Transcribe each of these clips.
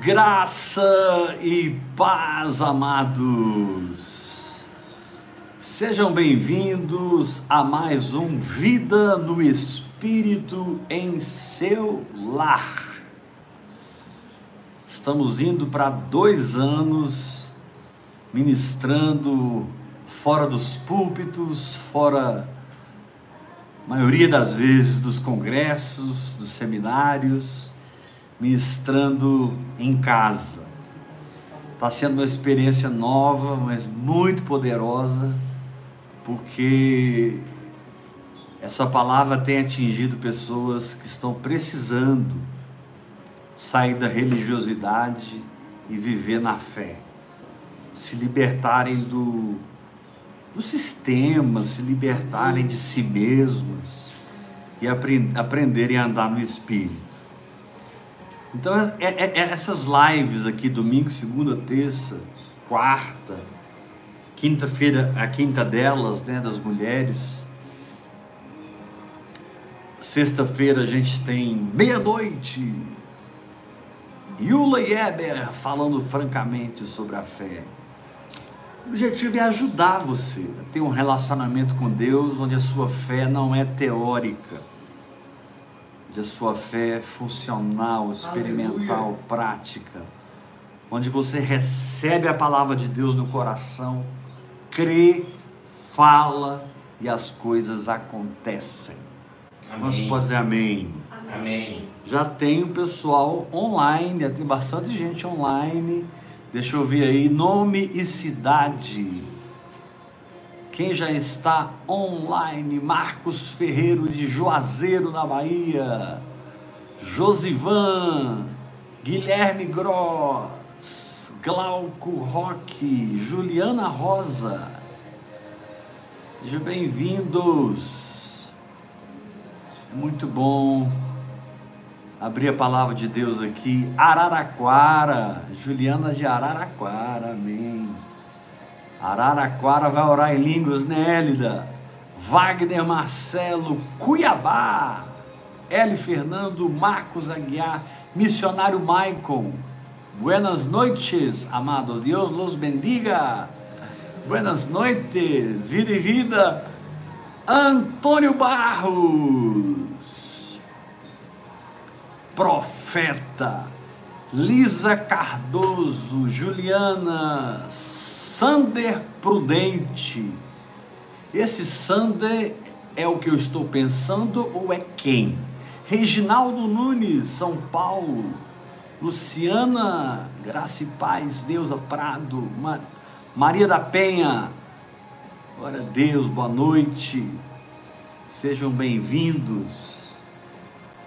Graça e paz, amados. Sejam bem-vindos a mais um Vida no Espírito em seu lar. Estamos indo para dois anos ministrando fora dos púlpitos, fora, maioria das vezes, dos congressos, dos seminários ministrando em casa. Está sendo uma experiência nova, mas muito poderosa, porque essa palavra tem atingido pessoas que estão precisando sair da religiosidade e viver na fé, se libertarem do, do sistema, se libertarem de si mesmas e aprenderem a andar no Espírito. Então, é, é, é, essas lives aqui, domingo, segunda, terça, quarta, quinta-feira, a quinta delas, né, das mulheres. Sexta-feira a gente tem meia-noite. Yula Eber falando francamente sobre a fé. O objetivo é ajudar você a ter um relacionamento com Deus onde a sua fé não é teórica de sua fé funcional, experimental, Aleluia. prática, onde você recebe a palavra de Deus no coração, crê, fala e as coisas acontecem. Amém. Você pode dizer amém. Amém. Já tem o pessoal online, tem bastante gente online. Deixa eu ver aí, nome e cidade. Quem já está online? Marcos Ferreiro de Juazeiro, na Bahia. Josivan, Guilherme Gross, Glauco Roque, Juliana Rosa. Sejam bem-vindos. Muito bom abrir a palavra de Deus aqui. Araraquara, Juliana de Araraquara, amém. Araraquara vai orar em línguas, né, Élida? Wagner Marcelo, Cuiabá. Eli Fernando, Marcos Aguiar, missionário Michael. Buenas noites, amados. Deus los bendiga. Buenas noites, vida e vida. Antônio Barros, profeta. Lisa Cardoso, Juliana Sander Prudente. Esse Sander é o que eu estou pensando ou é quem? Reginaldo Nunes, São Paulo. Luciana, Graça e Paz, Deusa Prado, Maria da Penha. Glória a Deus, boa noite. Sejam bem-vindos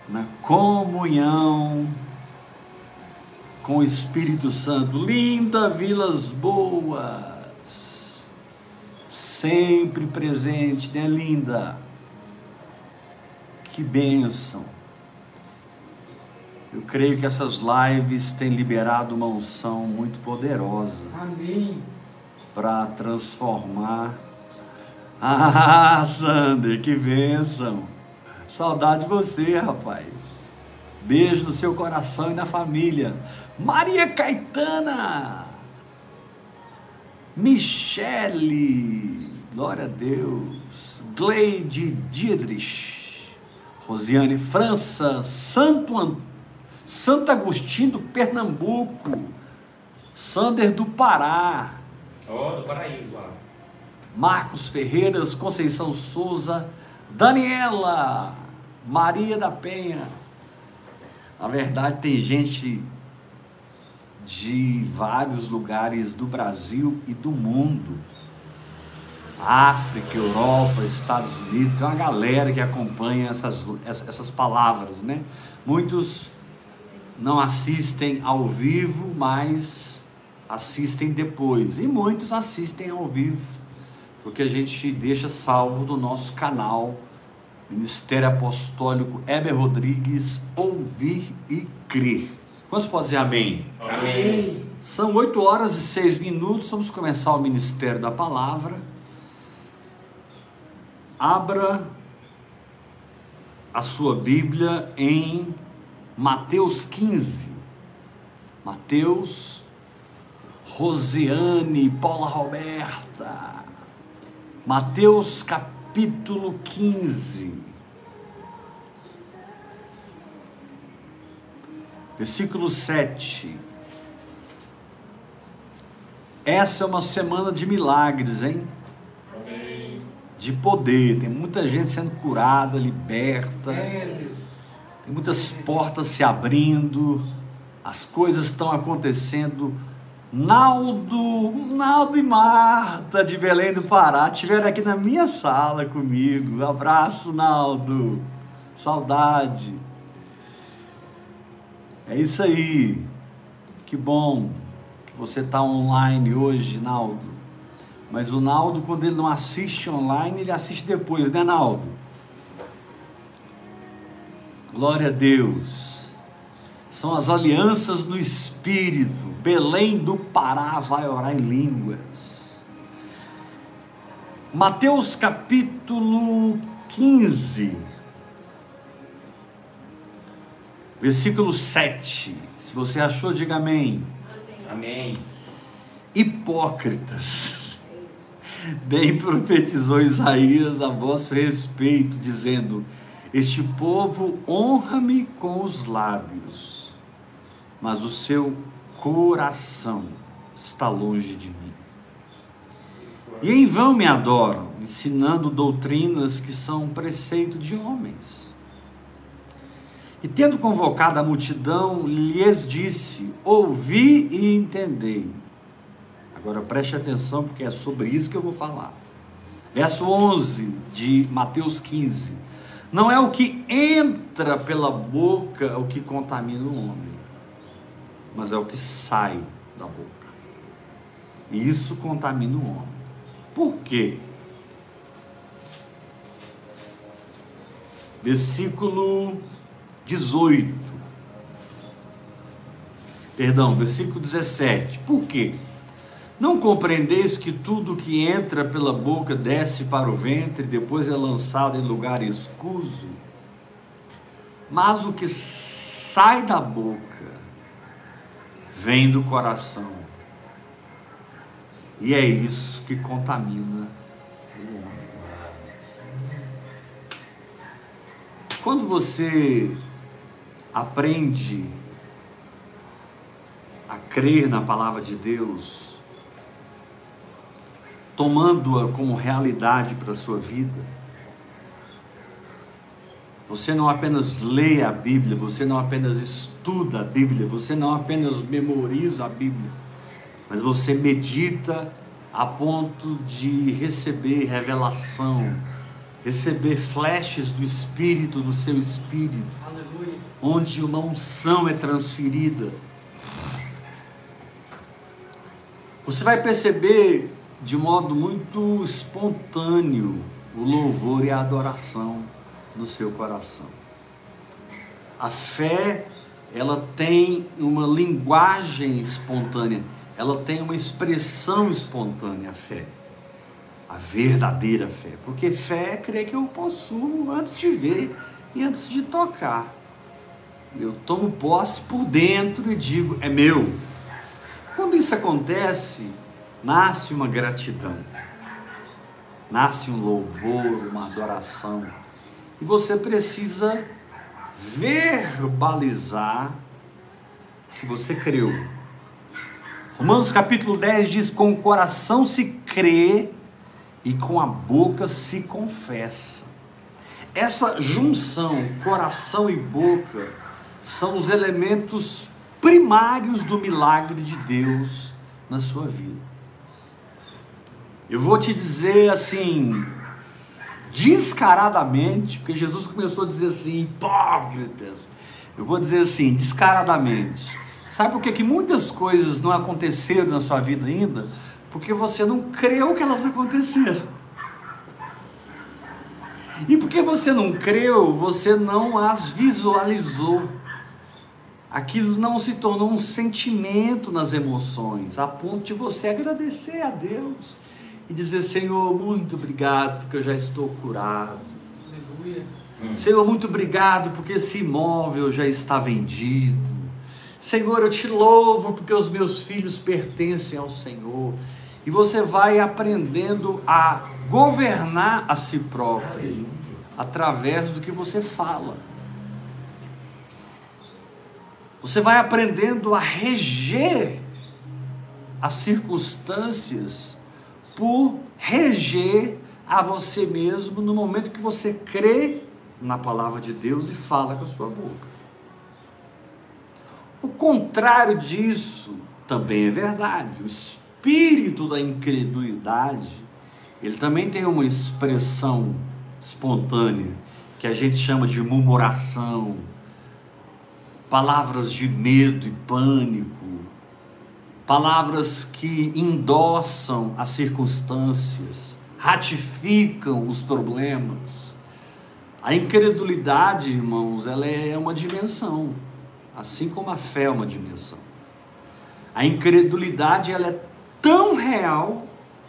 na comunhão com o Espírito Santo. Linda Vilas Boas, sempre presente, né, linda? Que bênção. Eu creio que essas lives têm liberado uma unção muito poderosa. Amém. Para transformar. Ah, Sander, que bênção. Saudade de você, rapaz. Beijo no seu coração e na família. Maria Caetana, Michele, glória a Deus, Gleide Diedrich, Rosiane França, Santo, Santo Agostinho do Pernambuco, Sander do Pará, oh, do paraíso lá. Marcos Ferreiras, Conceição Souza, Daniela, Maria da Penha. Na verdade, tem gente de vários lugares do Brasil e do mundo. África, Europa, Estados Unidos, tem uma galera que acompanha essas, essas palavras, né? Muitos não assistem ao vivo, mas assistem depois. E muitos assistem ao vivo, porque a gente deixa salvo no nosso canal Ministério Apostólico Heber Rodrigues, Ouvir e Crer. Quantos podem dizer amém? Amém. São 8 horas e 6 minutos, vamos começar o Ministério da Palavra. Abra a sua Bíblia em Mateus 15. Mateus, Rosiane, Paula Roberta. Mateus capítulo 15. Versículo 7. Essa é uma semana de milagres, hein? De poder. Tem muita gente sendo curada, liberta. Tem muitas portas se abrindo. As coisas estão acontecendo. Naldo, Naldo e Marta de Belém do Pará estiveram aqui na minha sala comigo. Abraço, Naldo. Saudade. É isso aí. Que bom que você está online hoje, Naldo. Mas o Naldo, quando ele não assiste online, ele assiste depois, né, Naldo? Glória a Deus. São as alianças no Espírito. Belém do Pará vai orar em línguas. Mateus capítulo 15, versículo 7. Se você achou, diga amém. Amém. Hipócritas. Bem profetizou Isaías a vosso respeito, dizendo: Este povo honra-me com os lábios, mas o seu coração está longe de mim. E em vão me adoram, ensinando doutrinas que são preceito de homens. E tendo convocado a multidão, lhes disse: Ouvi e entendei. Agora preste atenção, porque é sobre isso que eu vou falar. Verso 11 de Mateus 15. Não é o que entra pela boca o que contamina o homem, mas é o que sai da boca. E isso contamina o homem. Por quê? Versículo 18. Perdão, versículo 17. Por quê? Não compreendeis que tudo que entra pela boca desce para o ventre, depois é lançado em lugar escuso? Mas o que sai da boca vem do coração. E é isso que contamina o homem. Quando você aprende a crer na palavra de Deus, tomando-a como realidade para a sua vida, você não apenas lê a Bíblia, você não apenas estuda a Bíblia, você não apenas memoriza a Bíblia, mas você medita a ponto de receber revelação, receber flashes do Espírito, do seu Espírito, Aleluia. onde uma unção é transferida. Você vai perceber de modo muito espontâneo o louvor e a adoração no seu coração. A fé, ela tem uma linguagem espontânea, ela tem uma expressão espontânea, a fé. A verdadeira fé. Porque fé é crer que eu possuo antes de ver e antes de tocar. Eu tomo posse por dentro e digo, é meu. Quando isso acontece, nasce uma gratidão, nasce um louvor, uma adoração. E você precisa verbalizar que você creu. Romanos capítulo 10 diz: Com o coração se crê e com a boca se confessa. Essa junção, coração e boca, são os elementos primários do milagre de Deus na sua vida. Eu vou te dizer assim, descaradamente, porque Jesus começou a dizer assim, hipócritas. Eu vou dizer assim, descaradamente. Sabe por que, que muitas coisas não aconteceram na sua vida ainda? Porque você não creu que elas aconteceram. E porque você não creu, você não as visualizou. Aquilo não se tornou um sentimento nas emoções, a ponto de você agradecer a Deus e dizer: Senhor, muito obrigado porque eu já estou curado. Aleluia. Senhor, muito obrigado porque esse imóvel já está vendido. Senhor, eu te louvo porque os meus filhos pertencem ao Senhor. E você vai aprendendo a governar a si próprio através do que você fala. Você vai aprendendo a reger as circunstâncias por reger a você mesmo no momento que você crê na palavra de Deus e fala com a sua boca. O contrário disso também é verdade. O espírito da incredulidade, ele também tem uma expressão espontânea que a gente chama de murmuração, palavras de medo e pânico, palavras que endossam as circunstâncias, ratificam os problemas. A incredulidade, irmãos, ela é uma dimensão, assim como a fé é uma dimensão. A incredulidade ela é tão real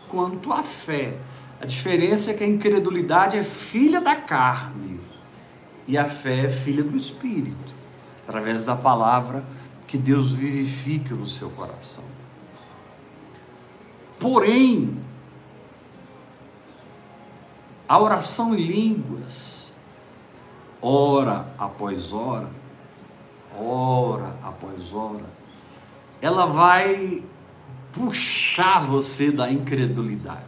quanto a fé. A diferença é que a incredulidade é filha da carne e a fé é filha do espírito, através da palavra que Deus vivifica no seu coração. Porém, a oração em línguas, hora após hora, hora após hora, ela vai puxar você da incredulidade.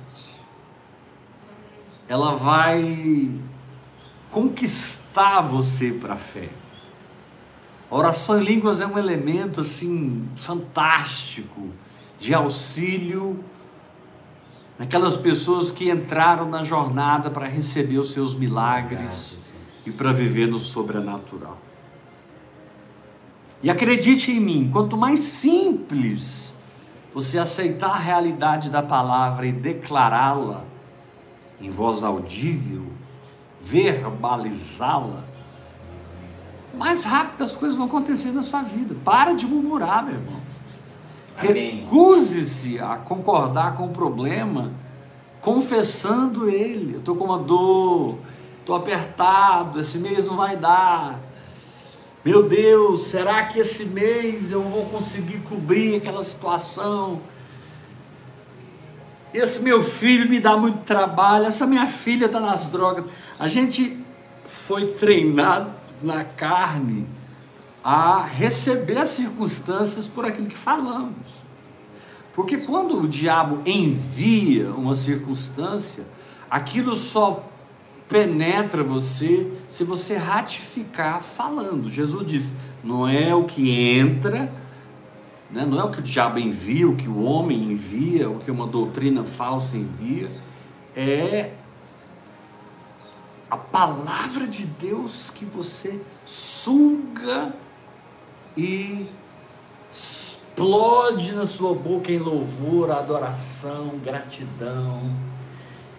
Ela vai conquistar você para a fé. A oração em línguas é um elemento assim fantástico de auxílio naquelas pessoas que entraram na jornada para receber os seus milagres e para viver no sobrenatural. E acredite em mim, quanto mais simples você aceitar a realidade da palavra e declará-la em voz audível, verbalizá-la, mais rápido as coisas vão acontecer na sua vida. Para de murmurar, meu irmão. Recuse-se a concordar com o problema, confessando ele. Eu estou com uma dor, estou apertado, esse mês não vai dar. Meu Deus, será que esse mês eu vou conseguir cobrir aquela situação? Esse meu filho me dá muito trabalho, essa minha filha está nas drogas. A gente foi treinado na carne a receber as circunstâncias por aquilo que falamos. Porque quando o diabo envia uma circunstância, aquilo só penetra você se você ratificar falando. Jesus diz: não é o que entra, né? não é o que o diabo envia, o que o homem envia, o que uma doutrina falsa envia, é a palavra de Deus que você suga e explode na sua boca em louvor, adoração, gratidão,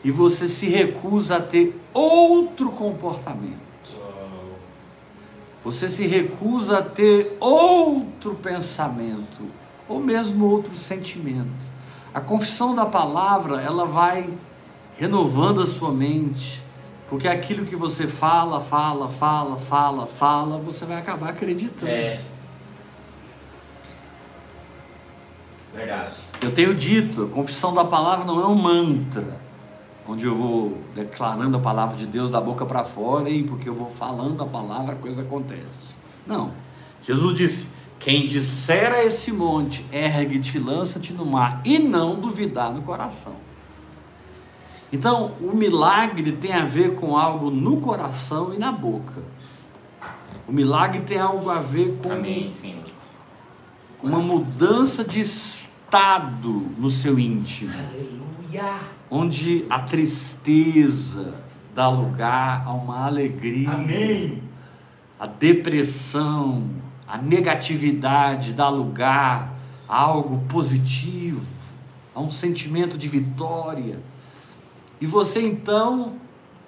e você se recusa a ter outro comportamento. Você se recusa a ter outro pensamento, ou mesmo outro sentimento. A confissão da palavra, ela vai renovando a sua mente, porque aquilo que você fala, fala, fala, fala, fala, você vai acabar acreditando. É. Verdade. Eu tenho dito, a confissão da palavra não é um mantra, onde eu vou declarando a palavra de Deus da boca para fora e porque eu vou falando a palavra a coisa acontece. Não. Jesus disse: quem disser a esse monte, ergue-te, lança-te no mar, e não duvidar no coração. Então, o milagre tem a ver com algo no coração e na boca. O milagre tem algo a ver com Amém, uma mudança de estado no seu íntimo. Aleluia. Onde a tristeza dá lugar a uma alegria. Amém. A depressão, a negatividade dá lugar a algo positivo, a um sentimento de vitória. E você então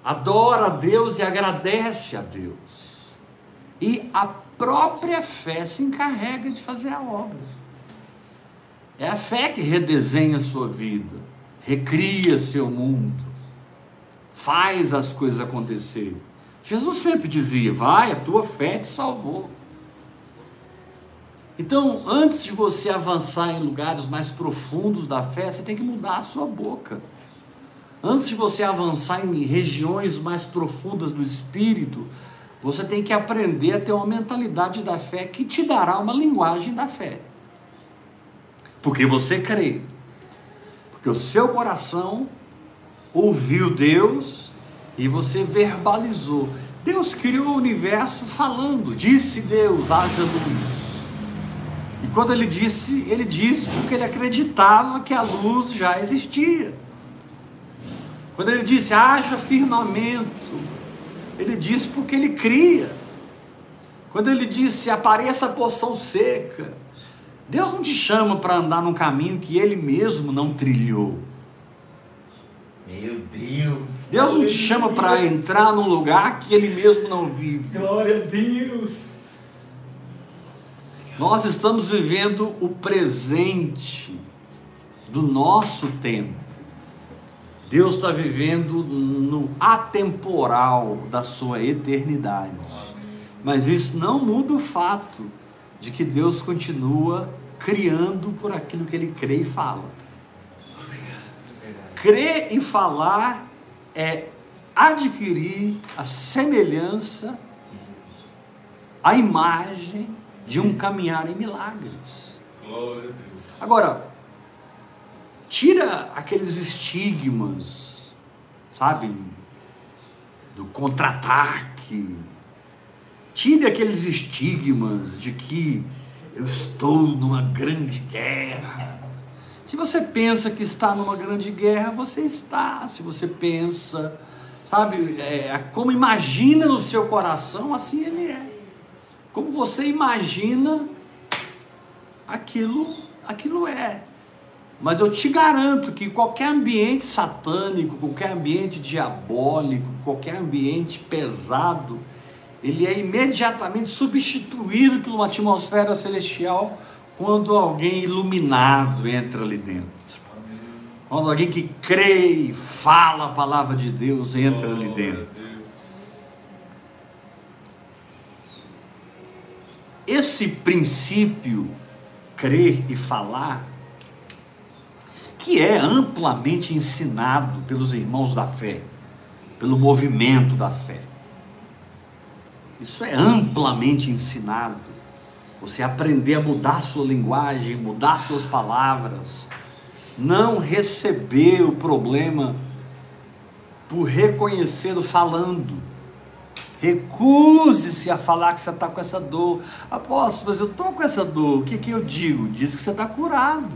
adora a Deus e agradece a Deus. E a própria fé se encarrega de fazer a obra. É a fé que redesenha a sua vida, recria seu mundo, faz as coisas acontecerem. Jesus sempre dizia: Vai, a tua fé te salvou. Então, antes de você avançar em lugares mais profundos da fé, você tem que mudar a sua boca. Antes de você avançar em regiões mais profundas do espírito, você tem que aprender a ter uma mentalidade da fé que te dará uma linguagem da fé. Porque você crê. Porque o seu coração ouviu Deus e você verbalizou. Deus criou o universo falando, disse Deus, haja luz. E quando ele disse, ele disse porque ele acreditava que a luz já existia. Quando ele disse, haja firmamento, ele disse porque ele cria. Quando ele disse, apareça a porção seca, Deus não te chama para andar num caminho que ele mesmo não trilhou. Meu Deus. Deus não te chama para entrar num lugar que ele mesmo não vive. Glória a Deus. Nós estamos vivendo o presente do nosso tempo. Deus está vivendo no atemporal da sua eternidade. Mas isso não muda o fato de que Deus continua criando por aquilo que ele crê e fala. Crer e falar é adquirir a semelhança, a imagem de um caminhar em milagres. Agora, tira aqueles estigmas, sabe, do contra-ataque. Tire aqueles estigmas de que eu estou numa grande guerra se você pensa que está numa grande guerra, você está. Se você pensa, sabe, é, como imagina no seu coração, assim ele é. Como você imagina, aquilo, aquilo é. Mas eu te garanto que qualquer ambiente satânico, qualquer ambiente diabólico, qualquer ambiente pesado, ele é imediatamente substituído por uma atmosfera celestial quando alguém iluminado entra ali dentro. Quando alguém que crê e fala a palavra de Deus entra ali dentro. Esse princípio, crer e falar, que é amplamente ensinado pelos irmãos da fé, pelo movimento da fé. Isso é amplamente ensinado você aprender a mudar sua linguagem, mudar suas palavras, não receber o problema por reconhecer o falando. Recuse-se a falar que você está com essa dor. Apóstolo, mas eu estou com essa dor. O que, que eu digo? Diz que você está curado.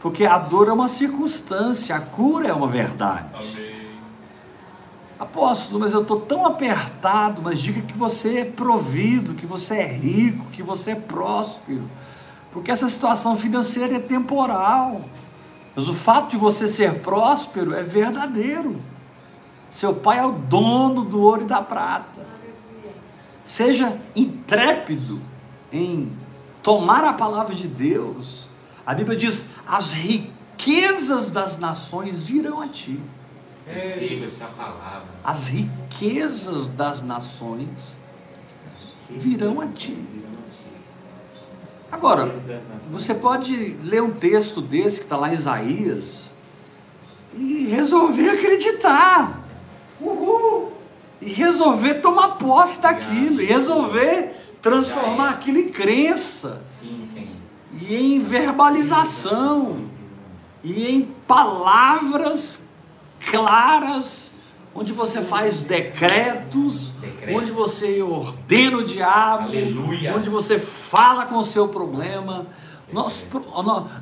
Porque a dor é uma circunstância, a cura é uma verdade. Amém. Apóstolo, mas eu estou tão apertado, mas diga que você é provido, que você é rico, que você é próspero. Porque essa situação financeira é temporal. Mas o fato de você ser próspero é verdadeiro. Seu pai é o dono do ouro e da prata. Seja intrépido em tomar a palavra de Deus. A Bíblia diz: as riquezas das nações virão a ti. Receba essa palavra. As riquezas das nações virão a ti. Agora, você pode ler um texto desse que está lá em Isaías e resolver acreditar. Uhul! E resolver tomar posse daquilo, e resolver transformar aquilo em crença, e em verbalização, e em palavras claras, onde você faz decretos, Decreto. onde você ordena o diabo, Aleluia. onde você fala com o seu problema. Nosso,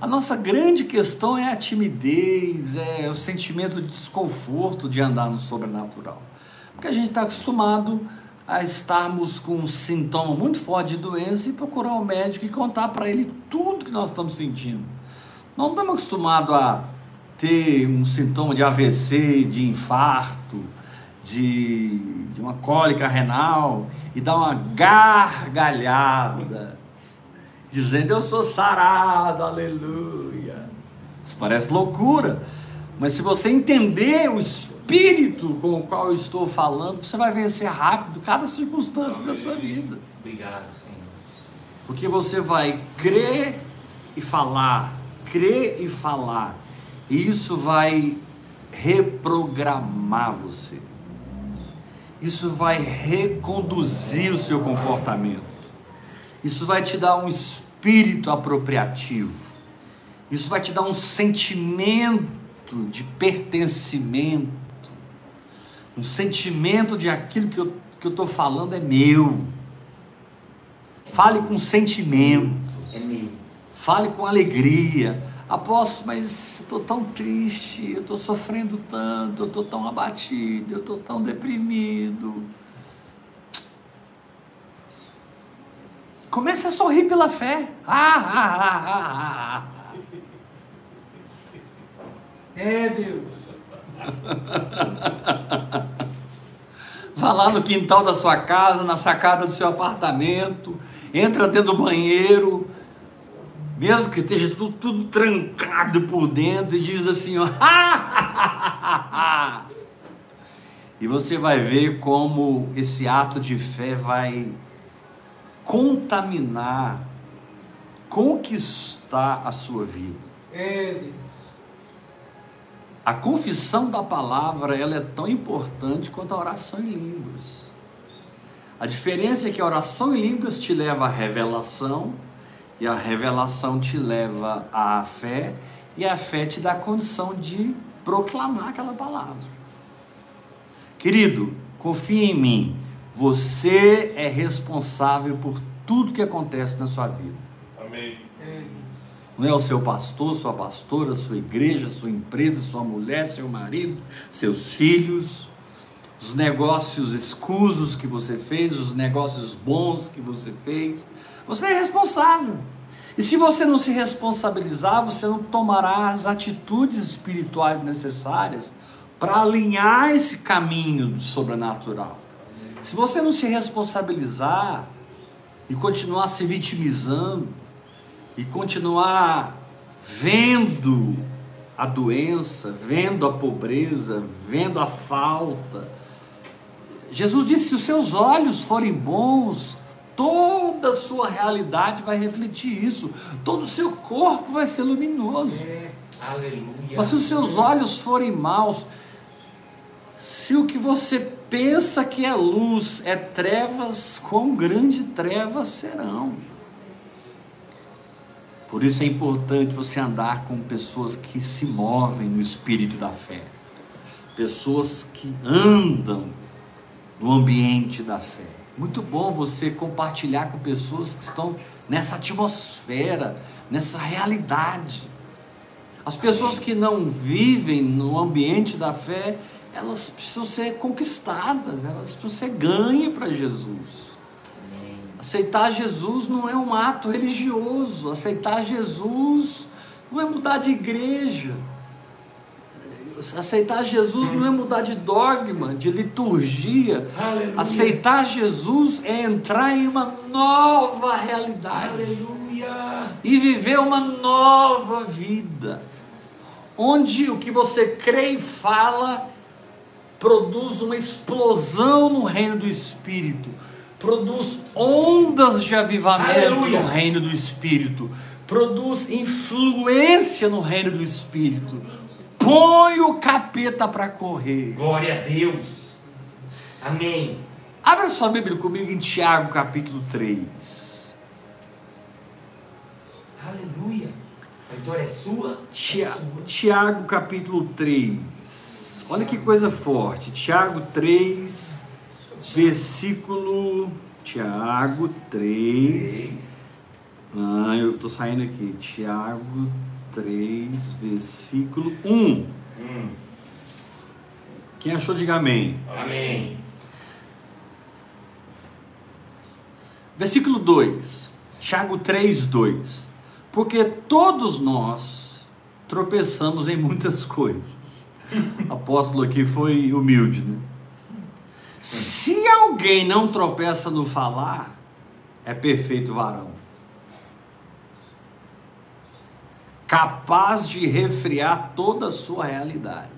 a nossa grande questão é a timidez, é o sentimento de desconforto de andar no sobrenatural. Porque a gente está acostumado a estarmos com um sintoma muito forte de doença e procurar um médico e contar para ele tudo que nós estamos sentindo. Nós não estamos acostumados a ter um sintoma de AVC, de infarto, de, de uma cólica renal e dar uma gargalhada, dizendo eu sou sarado, aleluia. Isso parece loucura, mas se você entender o espírito com o qual eu estou falando, você vai vencer rápido cada circunstância da sua vida. Obrigado, Senhor. Porque você vai crer e falar, crer e falar, e isso vai reprogramar você. Isso vai reconduzir o seu comportamento. Isso vai te dar um espírito apropriativo. Isso vai te dar um sentimento de pertencimento. Um sentimento de aquilo que eu que eu estou falando é meu. Fale com sentimento. É meu. Fale com alegria. Apóstolo, mas estou tão triste, eu estou sofrendo tanto, eu estou tão abatido, eu estou tão deprimido. Comece a sorrir pela fé. Ah, ah, ah, ah, ah. É Deus. Vá lá no quintal da sua casa, na sacada do seu apartamento, entra dentro do banheiro, mesmo que esteja tudo, tudo trancado por dentro, e diz assim: ó, e você vai ver como esse ato de fé vai contaminar, conquistar a sua vida. É. A confissão da palavra ela é tão importante quanto a oração em línguas. A diferença é que a oração em línguas te leva à revelação, e a revelação te leva à fé, e a fé te dá a condição de proclamar aquela palavra. Querido, confie em mim. Você é responsável por tudo que acontece na sua vida. Amém. Não é o seu pastor, sua pastora, sua igreja, sua empresa, sua mulher, seu marido, seus filhos, os negócios escusos que você fez, os negócios bons que você fez. Você é responsável. E se você não se responsabilizar, você não tomará as atitudes espirituais necessárias para alinhar esse caminho do sobrenatural. Se você não se responsabilizar e continuar se vitimizando, e continuar vendo a doença, vendo a pobreza, vendo a falta. Jesus disse: se os seus olhos forem bons, toda a sua realidade vai refletir isso, todo o seu corpo vai ser luminoso. É. Aleluia. Mas se os seus olhos forem maus, se o que você pensa que é luz é trevas, quão grande trevas serão. Por isso é importante você andar com pessoas que se movem no espírito da fé, pessoas que andam no ambiente da fé. Muito bom você compartilhar com pessoas que estão nessa atmosfera, nessa realidade. As pessoas que não vivem no ambiente da fé, elas precisam ser conquistadas, elas precisam ser ganhas para Jesus. Aceitar Jesus não é um ato religioso. Aceitar Jesus não é mudar de igreja. Aceitar Jesus não é mudar de dogma, de liturgia. Aleluia. Aceitar Jesus é entrar em uma nova realidade Aleluia. e viver uma nova vida, onde o que você crê e fala produz uma explosão no reino do Espírito, produz ondas de avivamento Aleluia. no reino do Espírito, produz influência no reino do Espírito. Põe o capeta para correr. Glória a Deus. Amém. Abra sua Bíblia comigo em Tiago capítulo 3. Aleluia. A vitória é sua. É Tia- sua. Tiago capítulo 3. Olha que coisa forte. Tiago 3, versículo. Tiago 3. Ah, eu tô saindo aqui. Tiago 3, versículo 1. Hum. Quem achou, diga amém. Amém. Versículo 2. Tiago 3, 2. Porque todos nós tropeçamos em muitas coisas. O apóstolo aqui foi humilde, né? Se alguém não tropeça no falar, é perfeito varão. Capaz de refriar toda a sua realidade.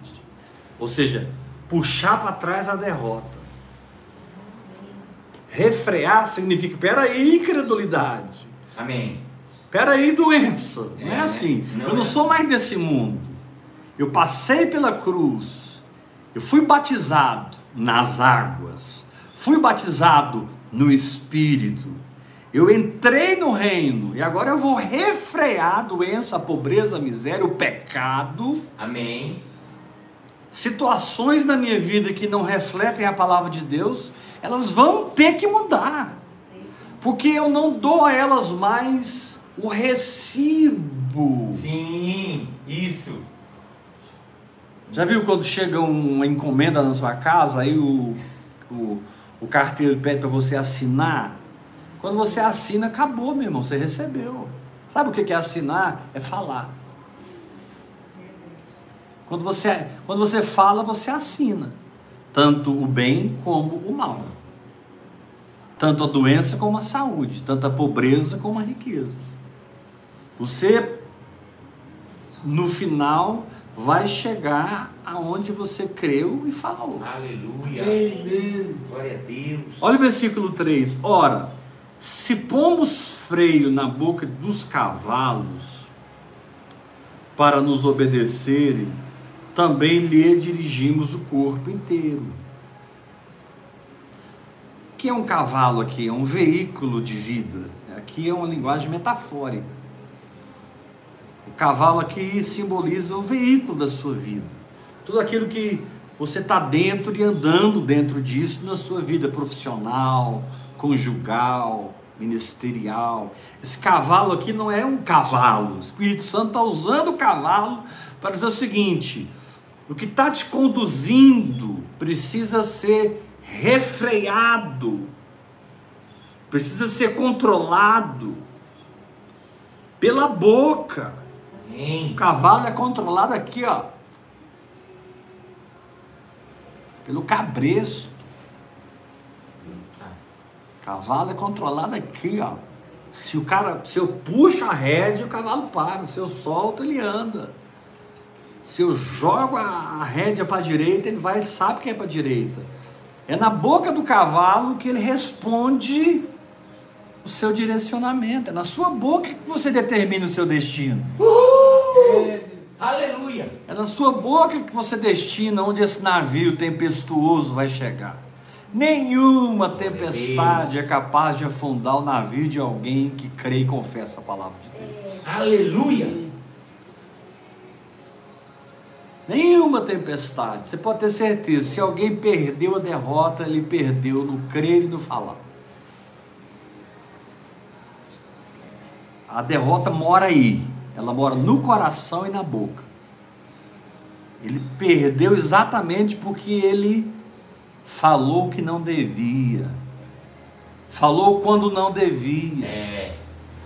Ou seja, puxar para trás a derrota. Refrear significa, peraí, incredulidade. Amém. Peraí, doença. Não é É, assim. não eu não é. sou mais desse mundo. Eu passei pela cruz. Eu fui batizado nas águas. Fui batizado no Espírito. Eu entrei no reino. E agora eu vou refrear a doença, a pobreza, a miséria, o pecado. Amém. Situações na minha vida que não refletem a palavra de Deus, elas vão ter que mudar. Porque eu não dou a elas mais o recibo. Sim, isso. Já viu quando chega uma encomenda na sua casa, aí o, o, o carteiro pede para você assinar? Quando você assina, acabou, meu irmão, você recebeu. Sabe o que é assinar? É falar. Quando você, quando você fala, você assina. Tanto o bem como o mal. Tanto a doença como a saúde. Tanto a pobreza como a riqueza. Você, no final, vai chegar aonde você creu e falou. Aleluia. Amém. Glória a Deus. Olha o versículo 3. Ora, se pomos freio na boca dos cavalos para nos obedecerem, também lhe dirigimos o corpo inteiro. O que é um cavalo aqui? É um veículo de vida. Aqui é uma linguagem metafórica. O cavalo aqui simboliza o veículo da sua vida. Tudo aquilo que você está dentro e andando dentro disso na sua vida profissional, conjugal, ministerial. Esse cavalo aqui não é um cavalo. O Espírito Santo está usando o cavalo para dizer o seguinte: o que está te conduzindo precisa ser refreado, precisa ser controlado pela boca. O cavalo é controlado aqui, ó. Pelo cabresto. Cavalo é controlado aqui, ó. Se o cara, se eu puxo a rédea, o cavalo para. Se eu solto, ele anda. Se eu jogo a a rédea para a direita, ele vai, ele sabe que é para a direita. É na boca do cavalo que ele responde o seu direcionamento. É na sua boca que você determina o seu destino. Aleluia. É na sua boca que você destina onde esse navio tempestuoso vai chegar. Nenhuma tempestade é capaz de afundar o navio de alguém que crê e confessa a palavra de Deus. Aleluia. Nenhuma tempestade. Você pode ter certeza, se alguém perdeu a derrota, ele perdeu no crer e no falar. A derrota mora aí. Ela mora no coração e na boca. Ele perdeu exatamente porque ele falou que não devia. Falou quando não devia. É.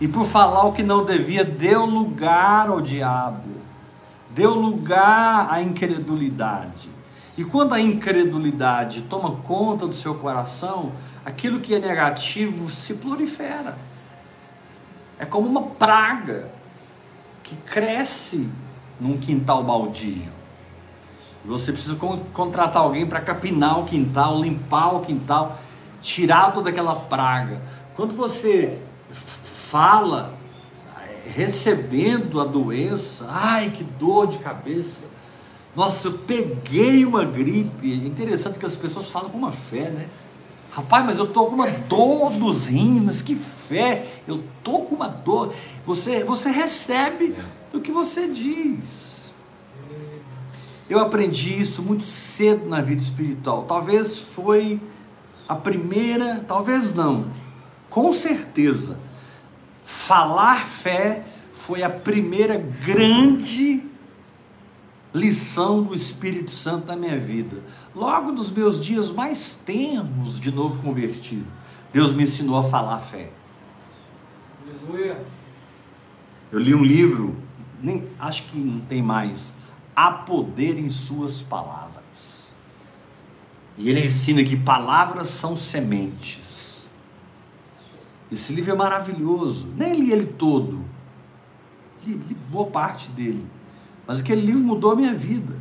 E por falar o que não devia, deu lugar ao diabo, deu lugar à incredulidade. E quando a incredulidade toma conta do seu coração, aquilo que é negativo se prolifera. É como uma praga que cresce num quintal baldio. Você precisa con- contratar alguém para capinar o quintal, limpar o quintal, tirar toda aquela praga. Quando você fala eh, recebendo a doença, ai que dor de cabeça. Nossa, eu peguei uma gripe. É interessante que as pessoas falam com uma fé, né? Rapaz, mas eu tô com uma dor nos rins, mas que fé! Eu tô com uma dor. Você, você recebe do que você diz. Eu aprendi isso muito cedo na vida espiritual. Talvez foi a primeira, talvez não, com certeza. Falar fé foi a primeira grande lição do Espírito Santo na minha vida. Logo nos meus dias mais tenros de novo convertido, Deus me ensinou a falar fé. Aleluia. Eu li um livro, nem acho que não tem mais, Há poder em suas palavras. E ele ensina que palavras são sementes. Esse livro é maravilhoso. Nem li ele todo. Li, li boa parte dele. Mas aquele livro mudou a minha vida.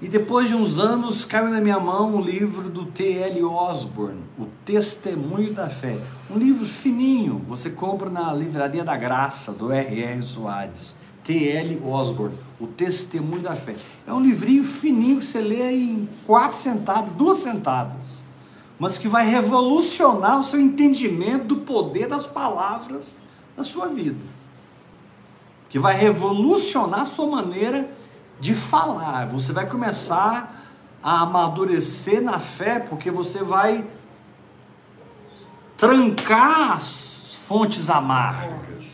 E depois de uns anos caiu na minha mão o livro do T.L. Osborne, O Testemunho da Fé. Um livro fininho, você compra na Livraria da Graça, do R.R. Soares. T.L. Osborne, O Testemunho da Fé. É um livrinho fininho que você lê em quatro sentadas, duas sentadas, mas que vai revolucionar o seu entendimento do poder das palavras na sua vida. Que vai revolucionar a sua maneira de falar. Você vai começar a amadurecer na fé, porque você vai trancar as fontes amargas.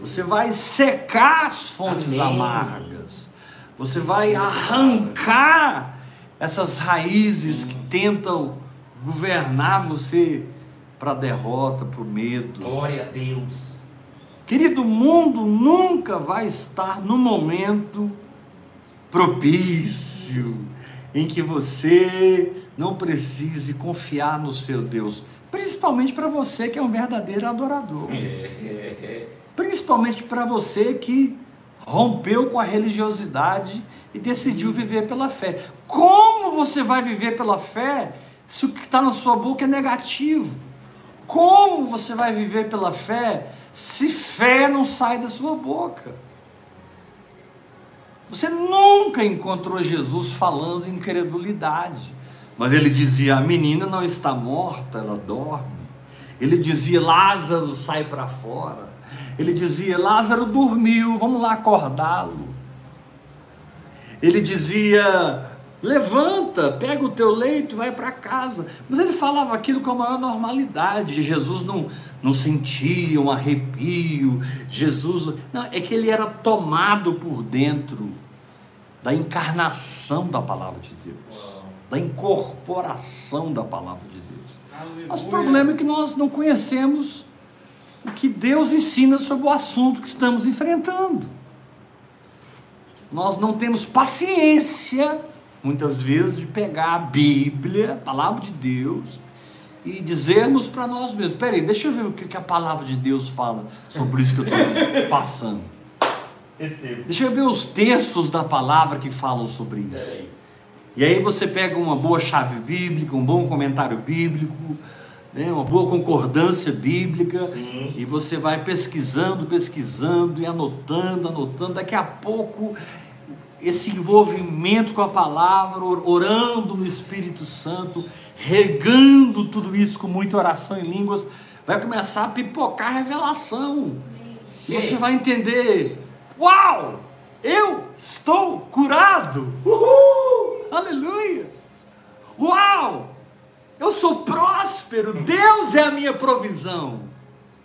Você vai secar as fontes Amém. amargas. Você vai arrancar essas raízes que tentam governar você para a derrota, para o medo. Glória a Deus. Querido, o mundo nunca vai estar no momento propício em que você não precise confiar no seu Deus, principalmente para você que é um verdadeiro adorador. Principalmente para você que rompeu com a religiosidade e decidiu viver pela fé. Como você vai viver pela fé se o que está na sua boca é negativo? Como você vai viver pela fé se fé não sai da sua boca? Você nunca encontrou Jesus falando incredulidade. Mas ele dizia: a menina não está morta, ela dorme. Ele dizia: Lázaro sai para fora. Ele dizia: Lázaro dormiu, vamos lá acordá-lo. Ele dizia: levanta, pega o teu leito, vai para casa. Mas ele falava aquilo com a maior normalidade. Jesus não, não sentia um arrepio. Jesus, não, é que ele era tomado por dentro da encarnação da palavra de Deus, da incorporação da palavra de Deus. Mas o problema é que nós não conhecemos o que Deus ensina sobre o assunto que estamos enfrentando. Nós não temos paciência, muitas vezes, de pegar a Bíblia, a palavra de Deus, e dizermos para nós mesmos: peraí, deixa eu ver o que que a palavra de Deus fala sobre isso que eu estou passando. Recebo. Deixa eu ver os textos da palavra que falam sobre isso. E aí você pega uma boa chave bíblica, um bom comentário bíblico, né, uma boa concordância bíblica, Sim. e você vai pesquisando, pesquisando e anotando, anotando. Daqui a pouco, esse envolvimento com a palavra, or- orando no Espírito Santo, regando tudo isso com muita oração em línguas, vai começar a pipocar a revelação. E você vai entender: Uau! Eu estou curado! Uhul! Aleluia! Uau! Eu sou próspero! Deus é a minha provisão!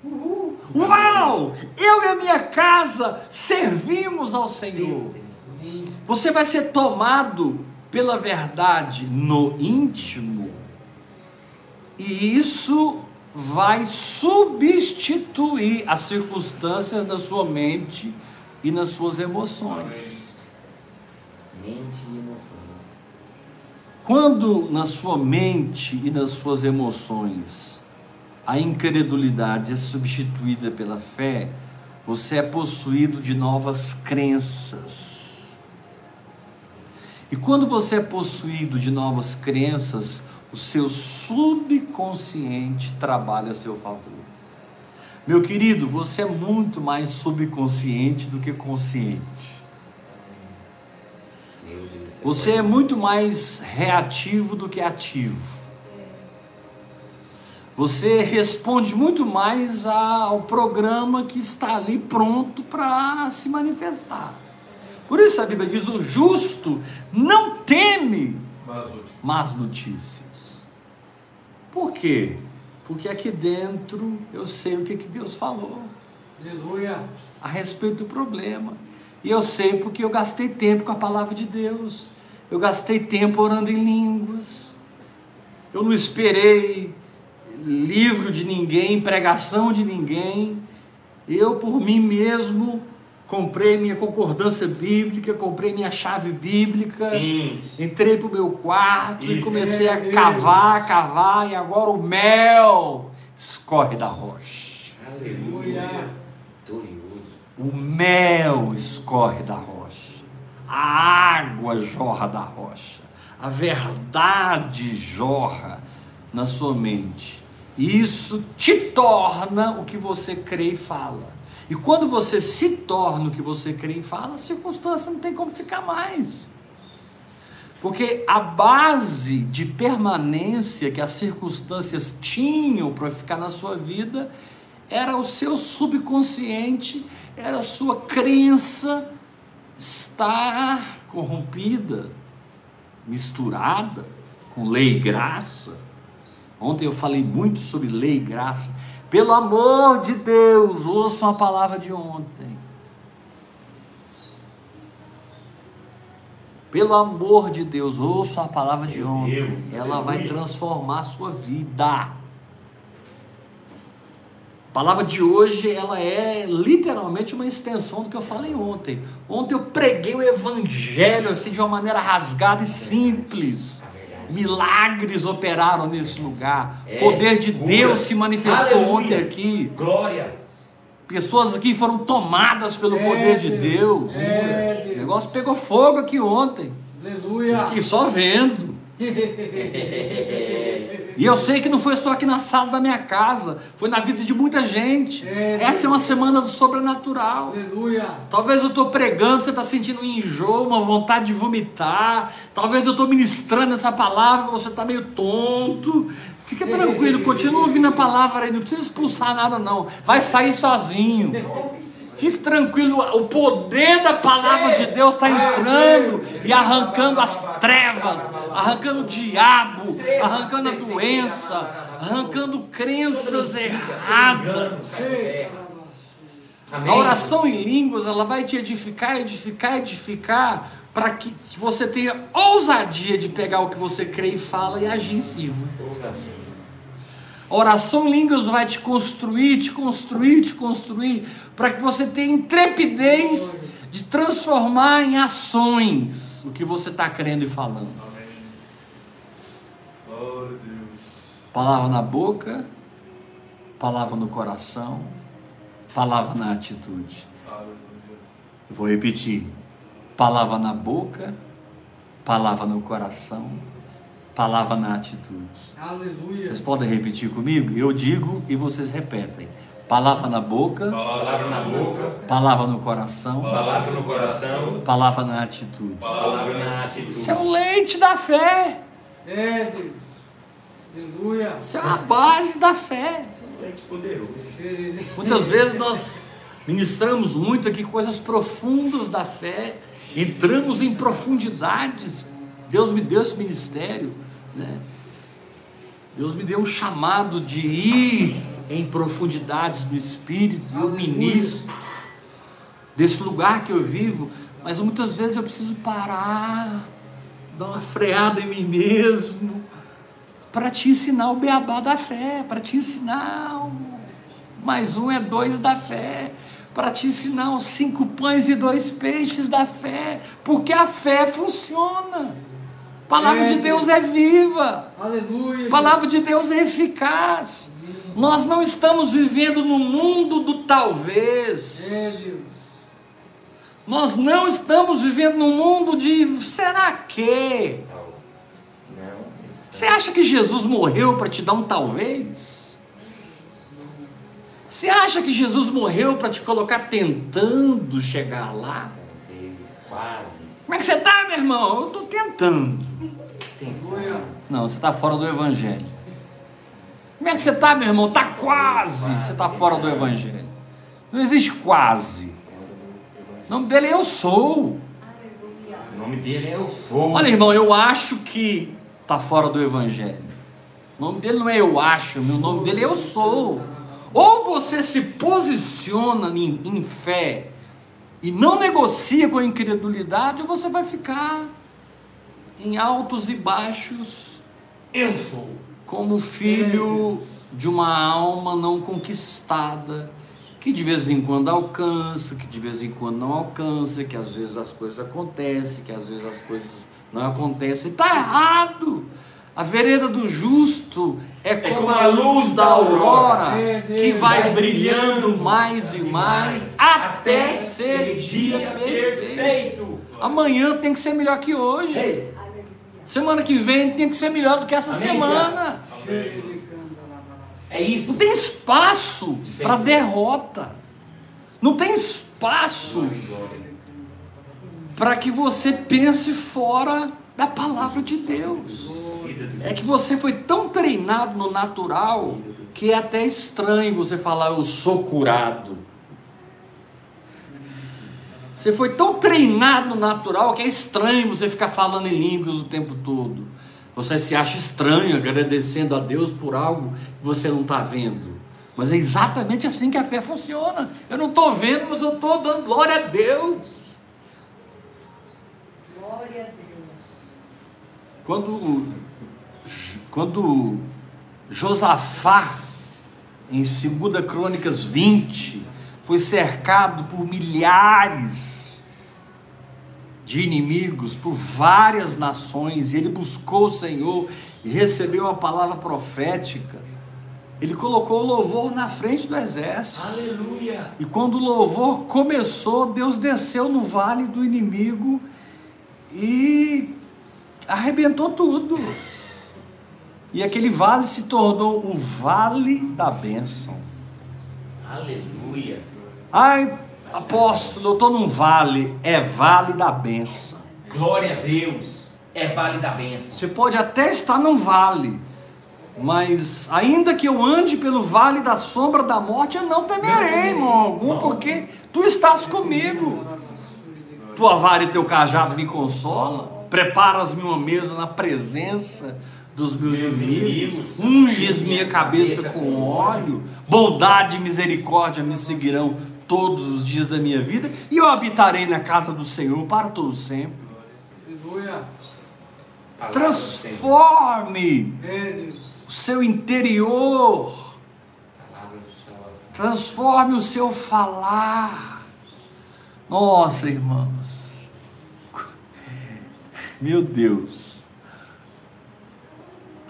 Uhul! Uau! Eu e a minha casa servimos ao Senhor. Você vai ser tomado pela verdade no íntimo, e isso vai substituir as circunstâncias da sua mente e nas suas emoções. Mente e emoções. Quando na sua mente e nas suas emoções a incredulidade é substituída pela fé, você é possuído de novas crenças. E quando você é possuído de novas crenças, o seu subconsciente trabalha a seu favor. Meu querido, você é muito mais subconsciente do que consciente. Você é muito mais reativo do que ativo. Você responde muito mais ao programa que está ali pronto para se manifestar. Por isso a Bíblia diz: o justo não teme más notícias. Por quê? Porque aqui dentro eu sei o que, que Deus falou Aleluia. a respeito do problema. E eu sei porque eu gastei tempo com a palavra de Deus. Eu gastei tempo orando em línguas. Eu não esperei livro de ninguém, pregação de ninguém. Eu, por mim mesmo, comprei minha concordância bíblica, comprei minha chave bíblica. Sim. Entrei pro meu quarto e Isso. comecei a É, cavar, cavar, e agora o mel escorre da rocha. Aleluia. O mel escorre da rocha. A água jorra da rocha. A verdade jorra na sua mente. E isso te torna o que você crê e fala. E quando você se torna o que você crê e fala, a circunstância não tem como ficar mais. Porque a base de permanência que as circunstâncias tinham para ficar na sua vida era o seu subconsciente, era a sua crença estar corrompida, misturada com lei e graça. Ontem eu falei muito sobre lei e graça. Pelo amor de Deus, ouçam a palavra de ontem. Pelo amor de Deus, ouçam a palavra de ontem. Ela vai transformar a sua vida. A palavra de hoje, ela é literalmente uma extensão do que eu falei ontem. Ontem eu preguei o evangelho assim de uma maneira rasgada e simples. A verdade. Milagres operaram nesse lugar. É, O poder de. Deus se manifestou ontem aqui. Glória. Pessoas aqui foram tomadas pelo É, poder de Deus. É, O negócio pegou fogo aqui ontem. Aleluia. Fiquei só vendo. E eu sei que não foi só aqui na sala da minha casa, foi na vida de muita gente. É, Essa é uma semana do sobrenatural. Aleluia. Talvez eu estou pregando, você está sentindo um enjoo, uma vontade de vomitar. Talvez eu estou ministrando essa palavra, você está meio tonto. Fica tranquilo, continua ouvindo a palavra aí, não precisa expulsar nada não. Vai sair sozinho. Fique tranquilo, o poder da palavra de Deus está entrando e arrancando as trevas, arrancando o diabo, arrancando a doença, arrancando crenças erradas. A oração em línguas, ela vai te edificar, edificar, edificar, para que você tenha ousadia de pegar o que você crê e fala e agir em cima. A oração em línguas vai te construir, te construir, te construir, para que você tenha intrepidez de transformar em ações o que você está crendo e falando. Palavra na boca, palavra no coração, palavra na atitude. Vou repetir: palavra na boca, palavra no coração, palavra na atitude. Aleluia. Vocês podem repetir comigo? Eu digo e vocês repetem. Palavra na boca, Palavra na boca, palavra no coração, palavra no coração, palavra na atitude. palavra na atitude. Isso é o leite da fé. É, Deus. Aleluia. Isso é a base da fé. Leite poderoso. Muitas vezes nós ministramos muito aqui coisas profundas da fé, entramos em profundidades. Deus me deu esse ministério, né? Deus me deu um chamado de ir em profundidades do Espírito, eu ministro desse lugar que eu vivo, mas muitas vezes eu preciso parar, dar uma freada em mim mesmo, para te ensinar o beabá da fé, para te ensinar o mais um é dois da fé, para te ensinar os cinco pães e dois peixes da fé, porque a fé funciona. A palavra É, de Deus é viva. Aleluia. A palavra de Deus é eficaz. Nós não estamos vivendo no mundo do talvez. É, Deus. Nós não estamos vivendo no mundo de será que? Você acha que Jesus morreu para te dar um talvez? Você acha que Jesus morreu para te colocar tentando chegar lá? talvez, quase. Como é que você está, meu irmão? Eu estou tentando. Não, você está fora do Evangelho. Como é que você está, meu irmão? Está quase. Você está fora do Evangelho. Não existe quase. O nome dele é Eu Sou. O nome dele é Eu Sou. Olha, irmão, eu acho que está fora do Evangelho. O nome dele não é Eu Acho, meu nome dele é Eu Sou. Ou você se posiciona em, em fé e não negocia com a incredulidade, você vai ficar em altos e baixos. Eu sou. Como filho de uma alma não conquistada, que de vez em quando alcança, que de vez em quando não alcança, que às vezes as coisas acontecem, que às vezes as coisas não acontecem. Está errado. A vereda do justo é como, a luz da aurora, que vai brilhando mais e mais até ser dia perfeito. Amanhã tem que ser melhor que hoje. Ei, Semana que vem tem que ser melhor do que essa Amém, semana. É isso. Não tem espaço para derrota. Não tem espaço para que você pense fora da palavra de Deus. É que você foi tão treinado no natural que é até estranho você falar eu sou curado. Você foi tão treinado no natural que é estranho você ficar falando em línguas o tempo todo. Você se acha estranho agradecendo a Deus por algo que você não está vendo. Mas é exatamente assim que a fé funciona. Eu não estou vendo, mas eu estou dando glória a Deus. Glória a Deus. Quando, quando Josafá, em 2 Crônicas 20, foi cercado por milhares de inimigos, por várias nações, e ele buscou o Senhor e recebeu a palavra profética, ele colocou o louvor na frente do exército. Aleluia. E quando o louvor começou, Deus desceu no vale do inimigo e arrebentou tudo. E aquele vale se tornou o vale da bênção. Aleluia. Ai, apóstolo, eu estou num vale, é vale da bênção. Glória a Deus. É vale da bênção. Você pode até estar num vale, mas ainda que eu ande pelo vale da sombra da morte, eu não temerei, irmão algum, porque tu estás comigo. Tua vara e teu cajado me consola. Preparas-me uma mesa na presença dos meus inimigos. Unges minha cabeça com óleo. Bondade e misericórdia me seguirão todos os dias da minha vida. E eu habitarei na casa do Senhor para todo sempre. Transforme o seu interior. Transforme o seu falar. Nossa, irmãos. Meu Deus.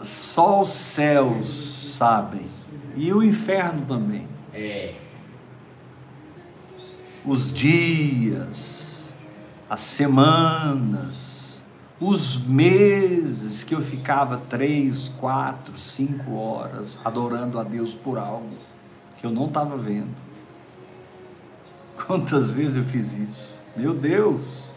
Só os céus sabem. E o inferno também. É. Os dias, as semanas, os meses que eu ficava três, quatro, cinco horas adorando a Deus por algo que eu não estava vendo. Quantas vezes eu fiz isso? Meu Deus!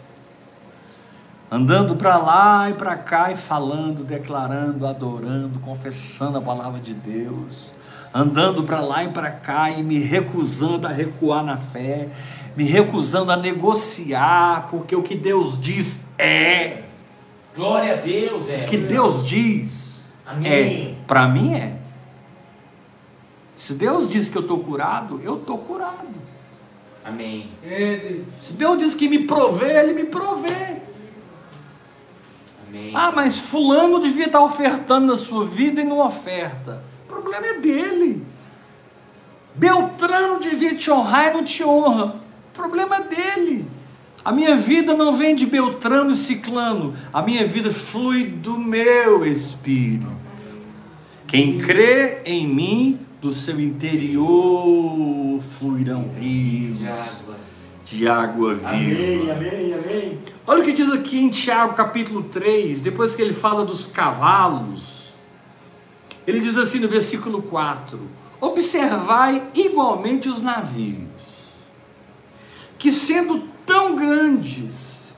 Andando para lá e para cá e falando, declarando, adorando, confessando a palavra de Deus. Andando para lá e para cá e me recusando a recuar na fé, me recusando a negociar, porque o que Deus diz é. Glória a Deus. É. O que Deus diz Amém. é. Para mim é. Se Deus diz que eu estou curado, eu estou curado. Amém. É. Se Deus diz que me provê, Ele me provê. Amém. Ah, mas fulano devia estar ofertando na sua vida e não oferta. O problema é dele. Beltrano devia te honrar e não te honra. O problema é dele. A minha vida não vem de Beltrano e Ciclano. A minha vida flui do meu espírito. Quem crê em mim, do seu interior fluirão rios De água. viva. amém, amém. Olha o que diz aqui em Tiago capítulo 3, depois que ele fala dos cavalos. Ele diz assim no versículo 4: Observai igualmente os navios, que sendo tão grandes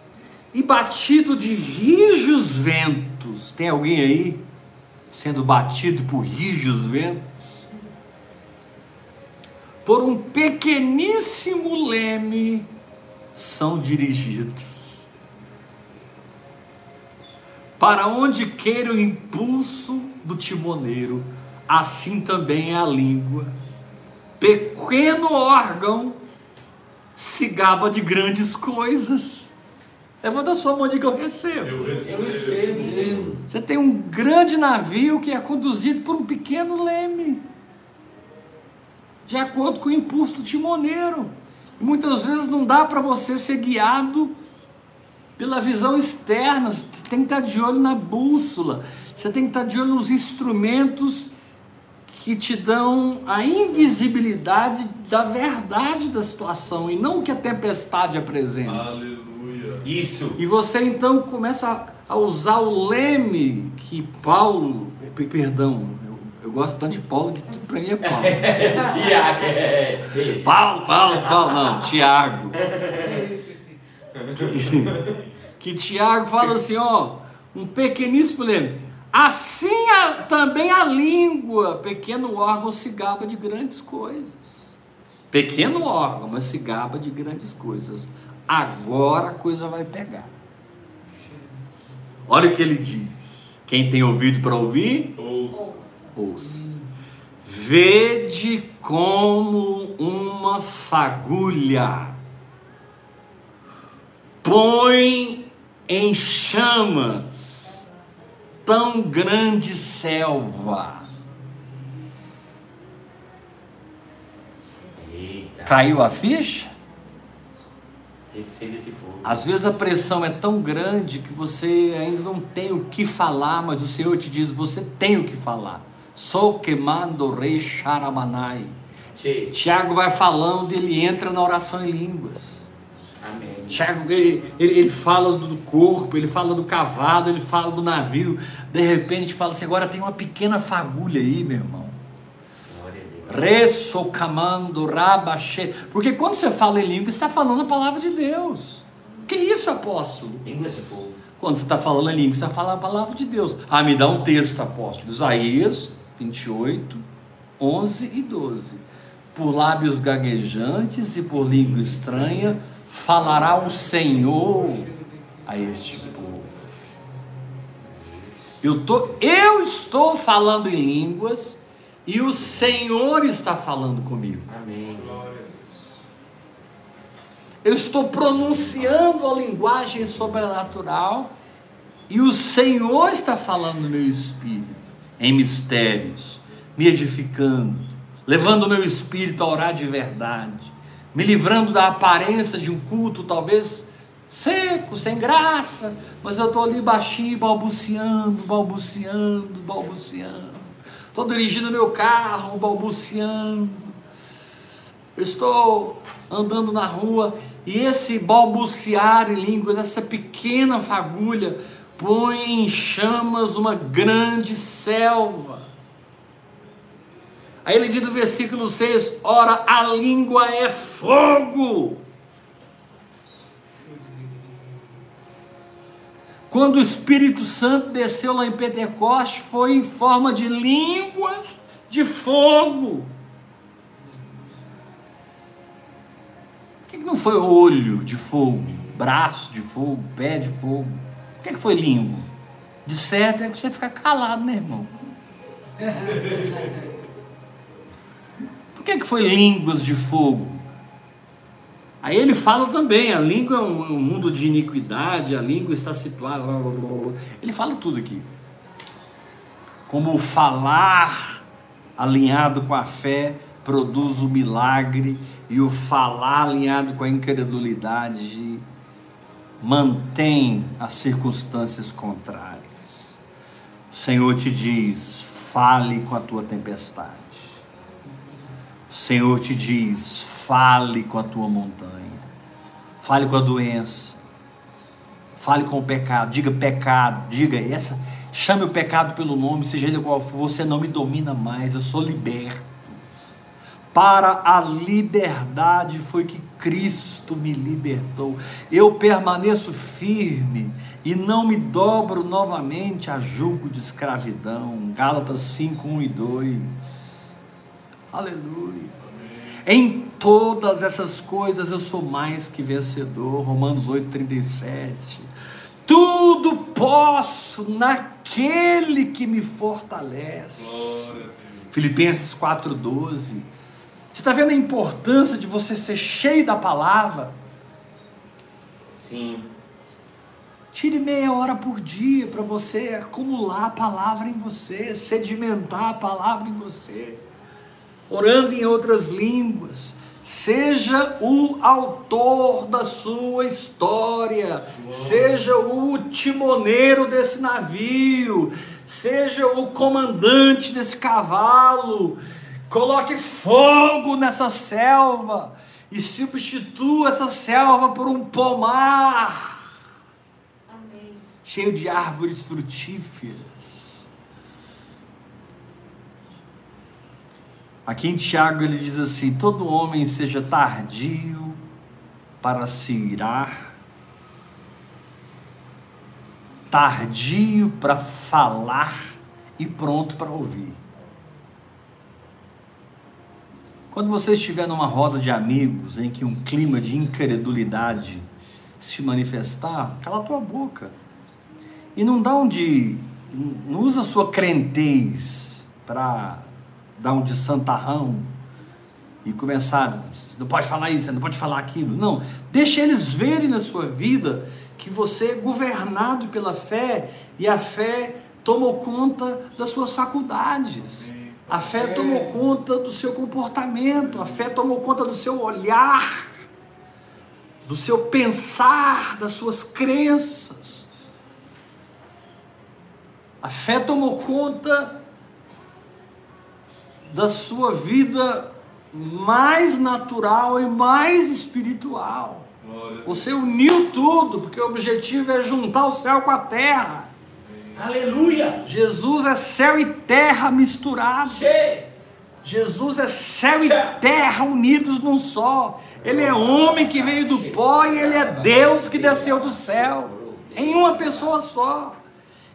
e batido de rijos ventos, tem alguém aí sendo batido por rijos ventos? Por um pequeníssimo leme são dirigidos. Para onde queira o impulso do timoneiro, assim também é a língua. Pequeno órgão se gaba de grandes coisas. Levanta a sua mão de que eu recebo. Eu recebo. Você tem um grande navio que é conduzido por um pequeno leme, de acordo com o impulso do timoneiro. E muitas vezes não dá para você ser guiado pela visão externa, você tem que estar de olho na bússola, você tem que estar de olho nos instrumentos que te dão a invisibilidade da verdade da situação e não o que a tempestade apresenta. Aleluia. Isso. E você então começa a usar o leme que Paulo, pe- perdão, eu, gosto tanto de Paulo que tudo para mim é Paulo. Tiago. é, é. Paulo, Paulo, Paulo, não, Tiago. Que, que Tiago fala assim, ó, um pequeníssimo leme. Assim a- também a língua, pequeno órgão, se gaba de grandes coisas. Pequeno órgão, mas se gaba de grandes coisas. Agora a coisa vai pegar. Olha o que ele diz. Quem tem ouvido para ouvir, ouça. Vede como uma fagulha põe em chamas tão grande selva. Eita. Caiu a ficha? Receba esse fogo. Às vezes a pressão é tão grande que você ainda não tem o que falar, mas o Senhor te diz: você tem o que falar. Sou queimando o rei Sharamanai. Che. Tiago vai falando, ele entra na oração em línguas. Amém. Tiago, ele, ele, ele fala do corpo, ele fala do cavalo, ele fala do navio. De repente fala assim: agora tem uma pequena fagulha aí, meu irmão. Ressocamando, rabaxê. Porque quando você fala em língua, você está falando a palavra de Deus. Que isso, apóstolo? Língua esse fogo. Quando você está falando em língua, você está falando a palavra de Deus. Ah, me dá um texto, apóstolo. Isaías 28, 11 e 12. Por lábios gaguejantes e por língua estranha falará o Senhor a este povo. Eu, tô, eu estou falando em línguas e o Senhor está falando comigo. Amém. Eu estou pronunciando a linguagem sobrenatural e o Senhor está falando no meu espírito, em mistérios, me edificando, levando o meu espírito a orar de verdade, me livrando da aparência de um culto talvez seco, sem graça, mas eu estou ali baixinho, balbuciando, balbuciando, balbuciando. Estou dirigindo meu carro, balbuciando. Estou andando na rua e esse balbuciar em línguas, essa pequena fagulha, põe em chamas uma grande selva. Aí ele diz no versículo 6: Ora, a língua é fogo. Quando o Espírito Santo desceu lá em Pentecoste, foi em forma de línguas de fogo. Por que não foi olho de fogo, braço de fogo, pé de fogo? Por que, que foi língua? De certo é para você ficar calado, né, irmão? Por que, que foi línguas de fogo? Aí ele fala também, a língua é um, um mundo de iniquidade, a língua está situada. blá, blá, blá. Ele fala tudo aqui. Como o falar alinhado com a fé produz o milagre, e o falar alinhado com a incredulidade mantém as circunstâncias contrárias. O Senhor te diz: fale com a tua tempestade. O Senhor te diz: fale com a tua montanha. Fale com a doença. Fale com o pecado. Diga pecado. Diga essa. Chame o pecado pelo nome, seja ele qual for. Você não me domina mais. Eu sou liberto. Para a liberdade foi que Cristo me libertou. Eu permaneço firme e não me dobro novamente a jugo de escravidão. Gálatas 5, 1 e 2. Aleluia. Em todas essas coisas eu sou mais que vencedor. Romanos 8, 37. Tudo posso naquele que me fortalece. Filipenses 4, 12. Você está vendo a importância de você ser cheio da palavra? Sim. Tire meia hora por dia para você acumular a palavra em você, sedimentar a palavra em você, orando em outras línguas. Seja o autor da sua história, seja o timoneiro desse navio, seja o comandante desse cavalo. Coloque fogo nessa selva e substitua essa selva por um pomar. cheio de árvores frutíferas. Aqui em Tiago ele diz assim: todo homem seja tardio para se irar, tardio para falar e pronto para ouvir. Quando você estiver numa roda de amigos em que um clima de incredulidade se manifestar, cala a tua boca. E não dá um de. Não usa a sua crentez para dar um de santarrão e começar. Não pode falar isso, não pode falar aquilo. Não. Deixa eles verem na sua vida que você é governado pela fé e a fé tomou conta das suas faculdades. A fé tomou conta do seu comportamento, a fé tomou conta do seu olhar, do seu pensar, das suas crenças. A fé tomou conta da sua vida mais natural e mais espiritual. Você uniu tudo, porque o objetivo é juntar o céu com a terra. Aleluia. Jesus é céu e terra misturados. Jesus é céu e terra unidos num só. Ele é homem que veio do pó e ele é Deus que desceu do céu. Em uma pessoa só.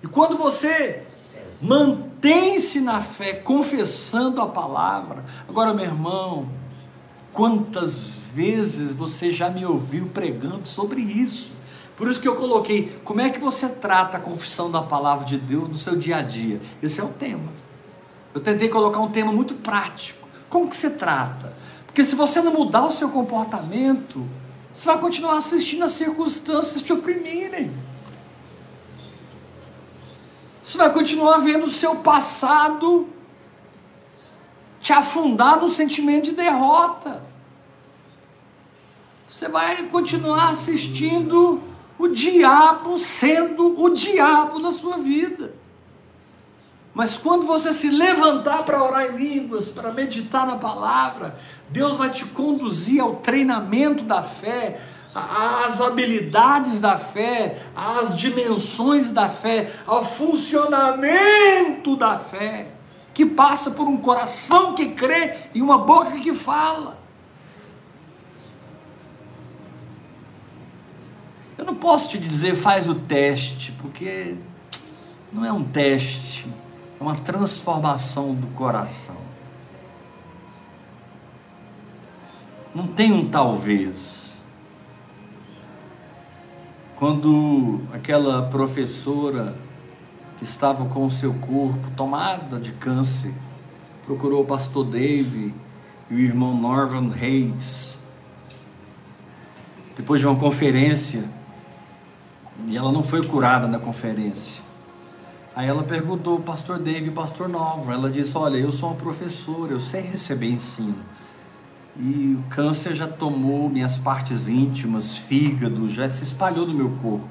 E quando você mantém-se na fé, confessando a palavra. Agora, meu irmão, quantas vezes você já me ouviu pregando sobre isso? Por isso que eu coloquei, como é que você trata a confissão da palavra de Deus no seu dia a dia? Esse é o tema. Eu tentei colocar um tema muito prático. Como que você trata? Porque se você não mudar o seu comportamento, você vai continuar assistindo as circunstâncias te oprimirem. Você vai continuar vendo o seu passado te afundar no sentimento de derrota. Você vai continuar assistindo o diabo sendo o diabo na sua vida. Mas quando você se levantar para orar em línguas, para meditar na palavra, Deus vai te conduzir ao treinamento da fé, às habilidades da fé, às dimensões da fé, ao funcionamento da fé, que passa por um coração que crê e uma boca que fala. Eu não posso te dizer faz o teste, porque não é um teste, é uma transformação do coração. Não tem um talvez. Quando aquela professora que estava com o seu corpo tomada de câncer procurou o pastor Dave e o irmão Norman Reis, depois de uma conferência, e ela não foi curada na conferência. Aí ela perguntou pastor Dave o pastor Nova. Ela disse: Olha, eu sou uma professora, eu sei receber ensino. E o câncer já tomou minhas partes íntimas, fígado, já se espalhou no meu corpo.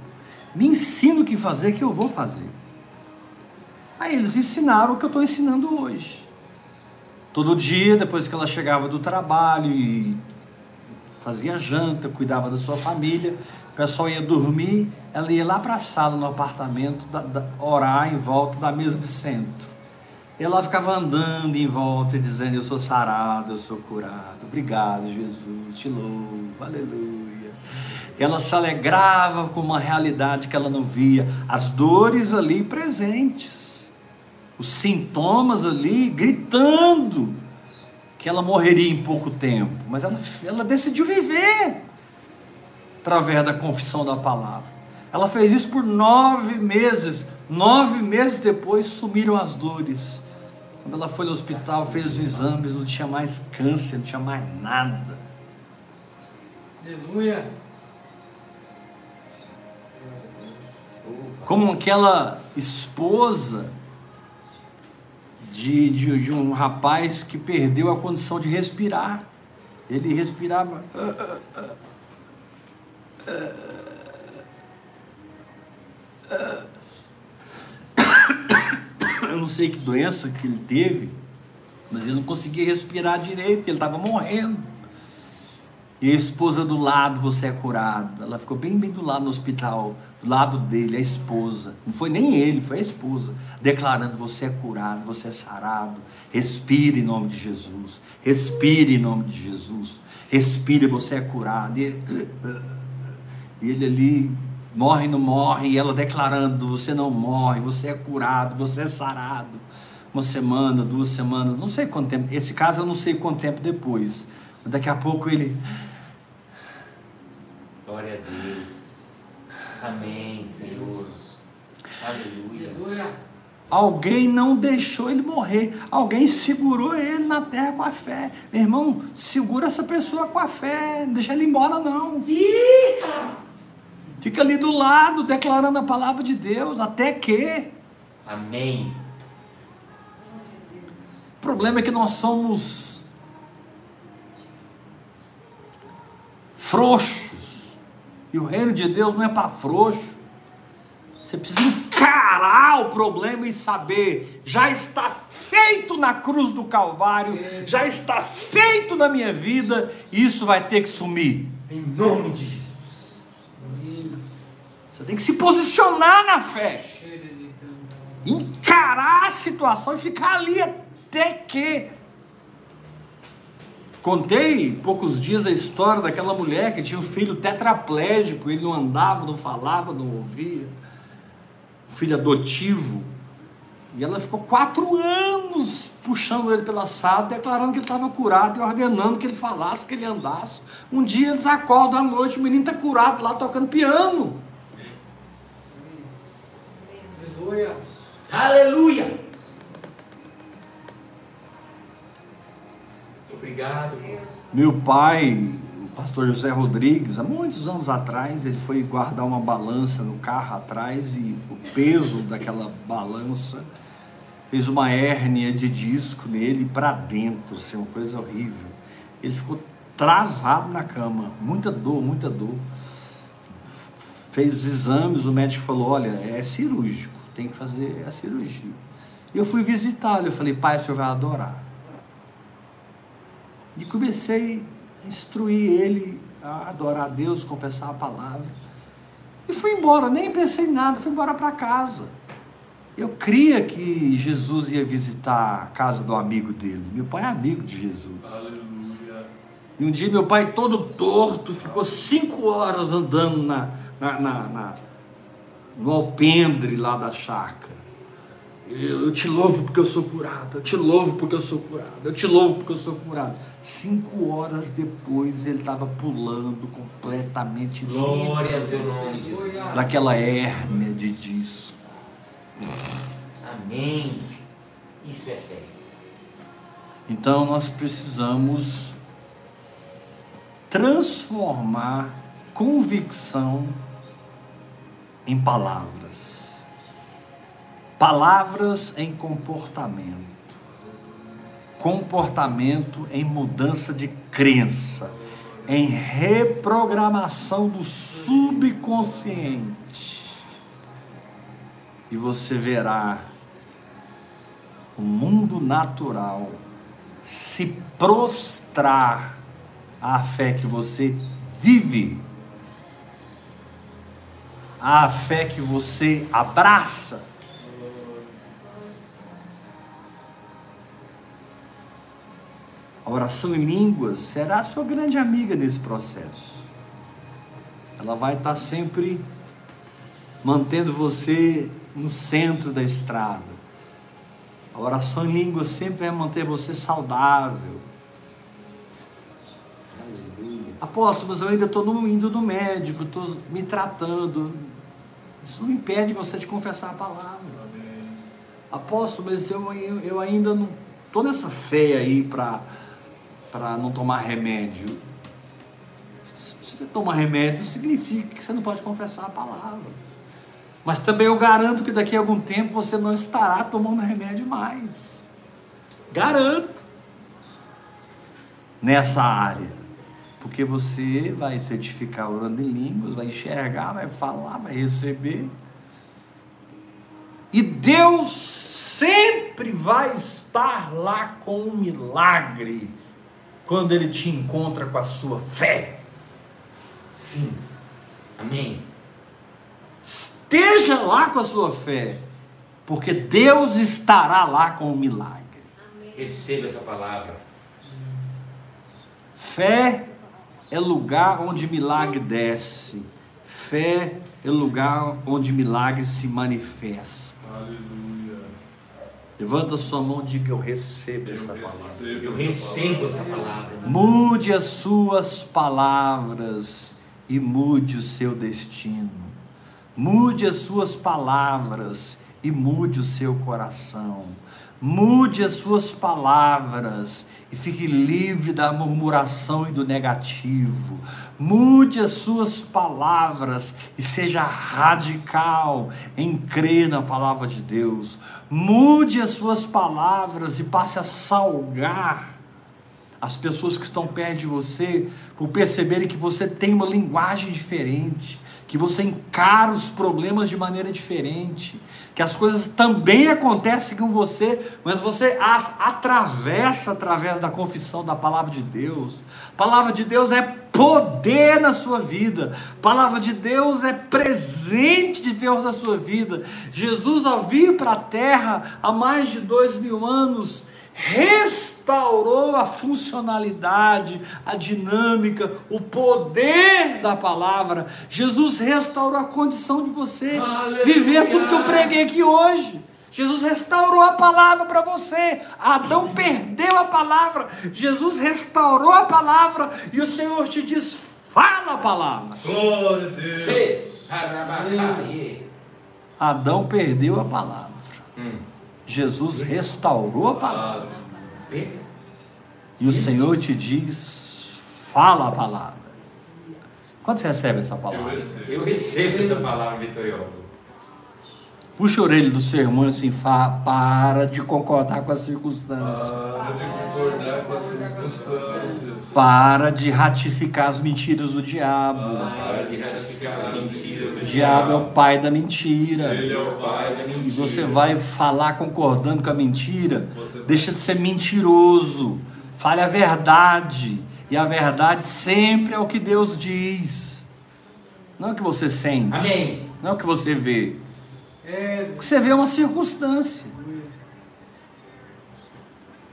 Me ensina o que fazer que eu vou fazer. Aí eles ensinaram o que eu estou ensinando hoje. Todo dia, depois que ela chegava do trabalho e fazia janta, cuidava da sua família, o pessoal ia dormir, ela ia lá para a sala no apartamento, da, da, orar em volta da mesa de centro. E ela ficava andando em volta e dizendo: Eu sou sarado, eu sou curado. Obrigado, Jesus, te louvo, aleluia. E ela se alegrava com uma realidade que ela não via, as dores ali presentes, os sintomas ali gritando que ela morreria em pouco tempo, mas ela, ela decidiu viver através da confissão da palavra. Ela fez isso por nove meses. Nove meses depois sumiram as dores. Quando ela foi no hospital, fez os exames, não tinha mais câncer, não tinha mais nada. Aleluia. Como aquela esposa de, de, de um rapaz que perdeu a condição de respirar. Ele respirava. Uh, uh, uh. Eu não sei que doença que ele teve, mas ele não conseguia respirar direito, ele estava morrendo. E a esposa do lado, você é curado. Ela ficou bem, bem do lado no hospital, do lado dele, a esposa. Não foi nem ele, foi a esposa. Declarando: você é curado, você é sarado. Respire em nome de Jesus. Respire em nome de Jesus. Respire, você é curado. E ele, e ele ali morre, não morre. E ela declarando: você não morre, você é curado, você é sarado. Uma semana, duas semanas, não sei quanto tempo. Esse caso eu não sei quanto tempo depois. Daqui a pouco ele Glória a Deus. Amém, Senhor. Aleluia. Aleluia. Alguém não deixou ele morrer. Alguém segurou ele na terra com a fé. Meu irmão, segura essa pessoa com a fé. Não deixa ele embora, não. Fica ali do lado, declarando a palavra de Deus, até que. Amém. O problema é que nós somos frouxos. E o reino de Deus não é para frouxo. Você precisa encarar o problema e saber, já está feito na cruz do Calvário, já está feito na minha vida, e isso vai ter que sumir. Em nome de Jesus. Você tem que se posicionar na fé, encarar a situação e ficar ali até que. Contei poucos dias a história daquela mulher que tinha um filho tetraplégico, ele não andava, não falava, não ouvia. Um filho adotivo. E ela ficou quatro anos puxando ele pela sala, declarando que ele estava curado e ordenando que ele falasse, que ele andasse. Um dia eles acordam à noite, o menino está curado lá tocando piano. Aleluia. Aleluia. Obrigado. Meu pai, o pastor José Rodrigues, há muitos anos atrás, ele foi guardar uma balança no carro atrás e o peso daquela balança fez uma hérnia de disco nele para dentro, assim, uma coisa horrível. Ele ficou travado na cama, muita dor, muita dor. Fez os exames, o médico falou: Olha, é cirúrgico, tem que fazer a cirurgia. E eu fui visitá-lo, eu falei: Pai, o senhor vai adorar. E comecei a instruir ele a adorar a Deus, confessar a palavra. E fui embora, nem pensei em nada, fui embora para casa. Eu cria que Jesus ia visitar a casa do amigo dele. Meu pai é amigo de Jesus. E um dia meu pai todo torto ficou cinco horas andando na, na, na- na- no alpendre lá da chácara. Eu, eu te louvo porque eu sou curado. Eu te louvo porque eu sou curado. Eu te louvo porque eu sou curado. Cinco horas depois ele estava pulando completamente Glória ao livre teu nome, Jesus. daquela hérnia de disco. Amém. Isso é fé. Então nós precisamos transformar convicção em palavras. Palavras em comportamento. Comportamento em mudança de crença, em reprogramação do subconsciente. E você verá o mundo natural se prostrar à fé que você vive, à fé que você abraça. A oração em línguas será a sua grande amiga nesse processo. Ela vai estar sempre mantendo você no centro da estrada. A oração em língua sempre vai manter você saudável. Apóstolo, mas eu ainda estou indo no médico, estou me tratando. Isso não impede você de confessar a palavra. Apóstolo, mas eu, eu, ainda não estou nessa fé aí para não tomar remédio. Se você toma remédio, significa que você não pode confessar a palavra. Mas também eu garanto que daqui a algum tempo você não estará tomando remédio mais. Garanto. Nessa área. Porque você vai certificar orando em línguas, vai enxergar, vai falar, vai receber. E Deus sempre vai estar lá com um milagre quando ele te encontra com a sua fé. Sim. Amém. Esteja lá com a sua fé, porque Deus estará lá com o milagre. Receba essa palavra. Fé é lugar onde milagre desce. Fé é lugar onde milagre se manifesta. Aleluia. Levanta sua mão e diga: Eu recebo essa palavra. Eu recebo essa palavra. Mude as suas palavras e mude o seu destino. Mude as suas palavras e mude o seu coração. Mude as suas palavras e fique livre da murmuração e do negativo. Mude as suas palavras e seja radical em crer na palavra de Deus. Mude as suas palavras e passe a salgar as pessoas que estão perto de você por perceberem que você tem uma linguagem diferente, que você encara os problemas de maneira diferente, que as coisas também acontecem com você, mas você as atravessa através da confissão da palavra de Deus. A palavra de Deus é poder na sua vida, a palavra de Deus é presente de Deus na sua vida. Jesus, ao vir para a terra há mais de dois mil anos, restaurou a funcionalidade, a dinâmica, o poder da palavra. Jesus restaurou a condição de você Aleluia. viver tudo que eu preguei aqui hoje. Jesus restaurou a palavra para você. Adão perdeu a palavra. Jesus restaurou a palavra e o Senhor te diz: fala a palavra. Glória a Deus. Adão perdeu a palavra. Hum. Jesus restaurou a palavra. E o Senhor te diz: fala a palavra. Quando você recebe essa Eu palavra? recebo. Eu recebo essa palavra vitoriosa. Puxa a orelha do seu irmão assim, fa, para de concordar com as circunstâncias. Para de concordar com as circunstâncias. Para de ratificar as mentiras do diabo. Para de ratificar as mentiras do O diabo é o pai da mentira. Ele é o Pai da E mentira. você vai falar concordando com a mentira. Deixa de ser mentiroso. Fale a verdade. E a verdade sempre é o que Deus diz. Não é o que você sente. Amém. Não é o que você vê. Você vê uma circunstância.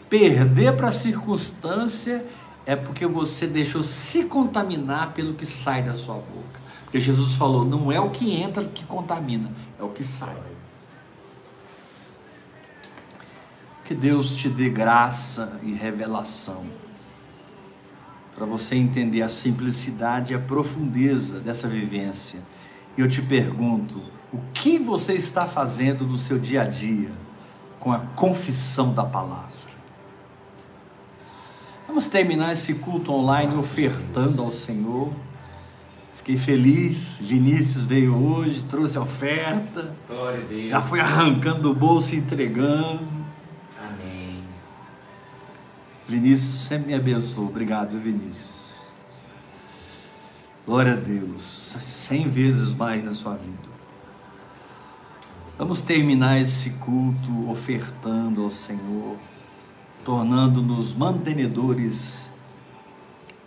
Perder para a circunstância é porque você deixou se contaminar pelo que sai da sua boca. Porque Jesus falou: não é o que entra que contamina, é o que sai. Que Deus te dê graça e revelação para você entender a simplicidade e a profundeza dessa vivência. E eu te pergunto, o que você está fazendo no seu dia a dia com a confissão da palavra? Vamos terminar esse culto online ofertando ao Senhor. Fiquei feliz, Vinícius veio hoje, trouxe a oferta, Glória a Deus. já foi arrancando do bolso e entregando. Amém. Vinícius sempre me abençoa. Obrigado, Vinícius. Glória a Deus. Cem vezes mais na sua vida. Vamos terminar esse culto ofertando ao Senhor, tornando-nos mantenedores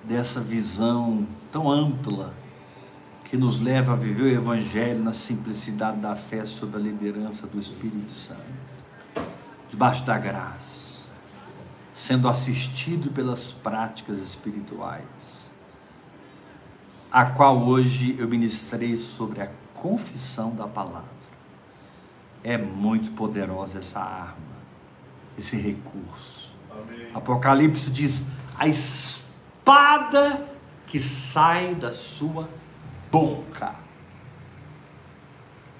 dessa visão tão ampla que nos leva a viver o Evangelho na simplicidade da fé sob a liderança do Espírito Santo, debaixo da graça sendo assistido pelas práticas espirituais, a qual hoje eu ministrei sobre a confissão da palavra. É muito poderosa essa arma, esse recurso. Amém. Apocalipse diz: a espada que sai da sua boca.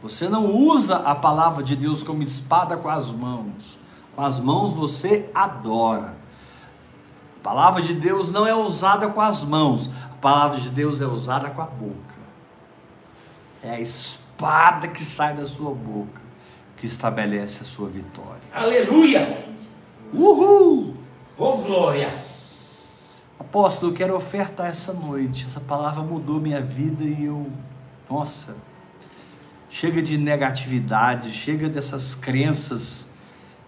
Você não usa a palavra de Deus como espada com as mãos. Com as mãos você adora. A palavra de Deus não é usada com as mãos. A palavra de Deus é usada com a boca. É a espada que sai da sua boca que estabelece a sua vitória. Aleluia. Uhul! Oh, glória. Apóstolo, eu quero ofertar essa noite. Essa palavra mudou minha vida e eu. Nossa! Chega de negatividade, chega dessas crenças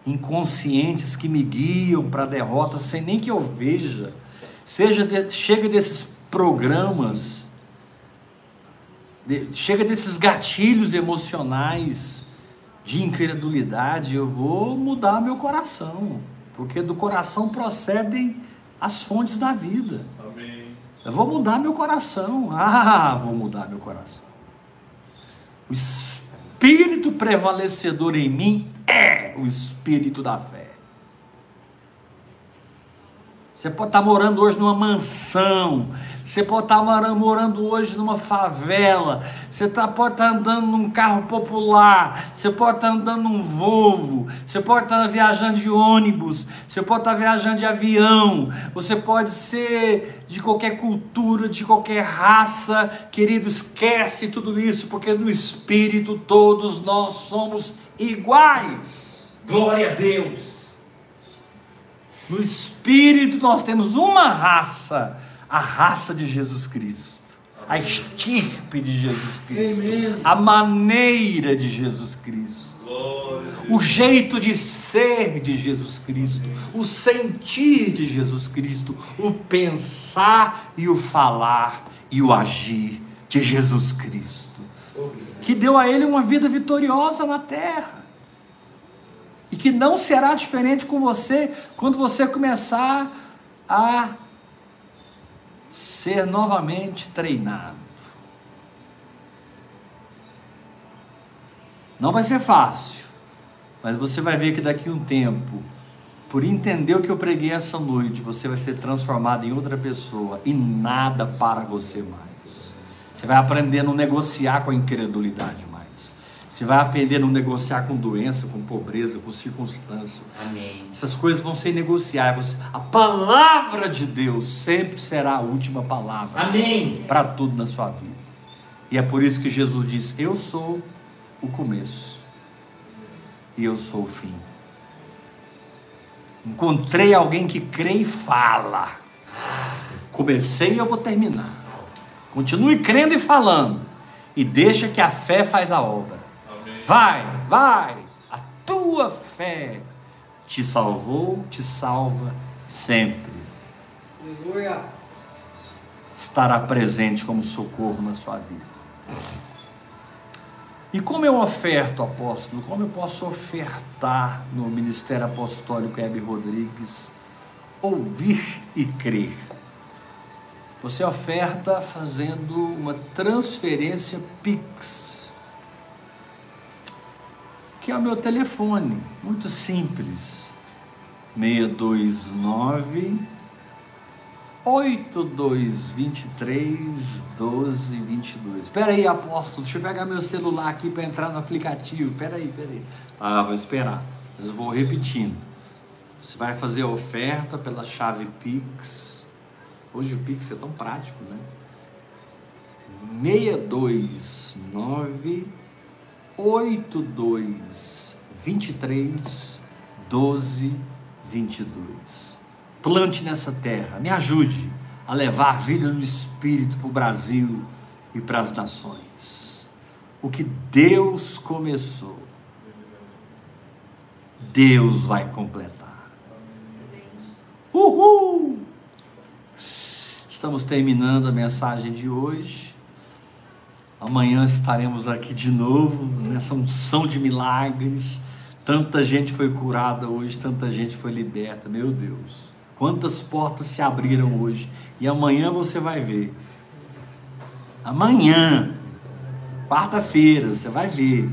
inconscientes que me guiam para a derrota sem nem que eu veja. Seja de- chega desses programas, de- chega desses gatilhos emocionais de incredulidade, eu vou mudar meu coração, porque do coração procedem as fontes da vida. Amém. Eu vou mudar meu coração. Ah, vou mudar meu coração. O espírito prevalecedor em mim é o espírito da fé. Você pode estar morando hoje numa mansão. Você pode estar mora- morando hoje numa favela. Você tá, pode estar andando num carro popular. Você pode estar andando num Volvo. Você pode estar viajando de ônibus. Você pode estar viajando de avião. Você pode ser de qualquer cultura, de qualquer raça. Querido, esquece tudo isso, porque no Espírito todos nós somos iguais. Glória a Deus. No Espírito nós temos uma raça, a raça de Jesus Cristo, a estirpe de Jesus Cristo, a maneira de Jesus Cristo, o jeito de ser de Jesus Cristo, o sentir de Jesus Cristo, o pensar e o falar e o agir de Jesus Cristo, que deu a ele uma vida vitoriosa na terra. E que não será diferente com você quando você começar a ser novamente treinado. Não vai ser fácil, mas você vai ver que daqui a um tempo, por entender o que eu preguei essa noite, você vai ser transformado em outra pessoa e nada para você mais. Você vai aprender a negociar com a incredulidade. Você vai aprender a não negociar com doença, com pobreza, com circunstância. Amém. Essas coisas vão ser negociáveis. A palavra de Deus sempre será a última palavra Amém. para tudo na sua vida. E é por isso que Jesus diz: Eu sou o começo e eu sou o fim. Encontrei alguém que crê e fala. Comecei e eu vou terminar. Continue crendo e falando. E deixa que a fé faz a obra. Vai, vai. A tua fé te salvou, te salva sempre. Aleluia. Estará presente como socorro na sua vida. E como eu oferto, apóstolo? Como eu posso ofertar no Ministério Apostólico Hebe Rodrigues? Ouvir e crer. Você oferta fazendo uma transferência Pix, que é o meu telefone, muito simples. 629 8223 1222. Espera aí, apóstolo, deixa eu pegar meu celular aqui para entrar no aplicativo. Espera aí, espera aí. Ah, vou esperar. Mas vou repetindo. Você vai fazer a oferta pela chave Pix. Hoje o Pix é tão prático, né? 629 82 23 12 22. Plante nessa terra, me ajude a levar vida no Espírito para o Brasil e para as nações. O que Deus começou, Deus vai completar. Uhul! Estamos terminando a mensagem de hoje. Amanhã estaremos aqui de novo nessa unção de milagres. Tanta gente foi curada hoje, tanta gente foi liberta. Meu Deus, quantas portas se abriram hoje. E amanhã você vai ver. Amanhã, quarta-feira, você vai ver.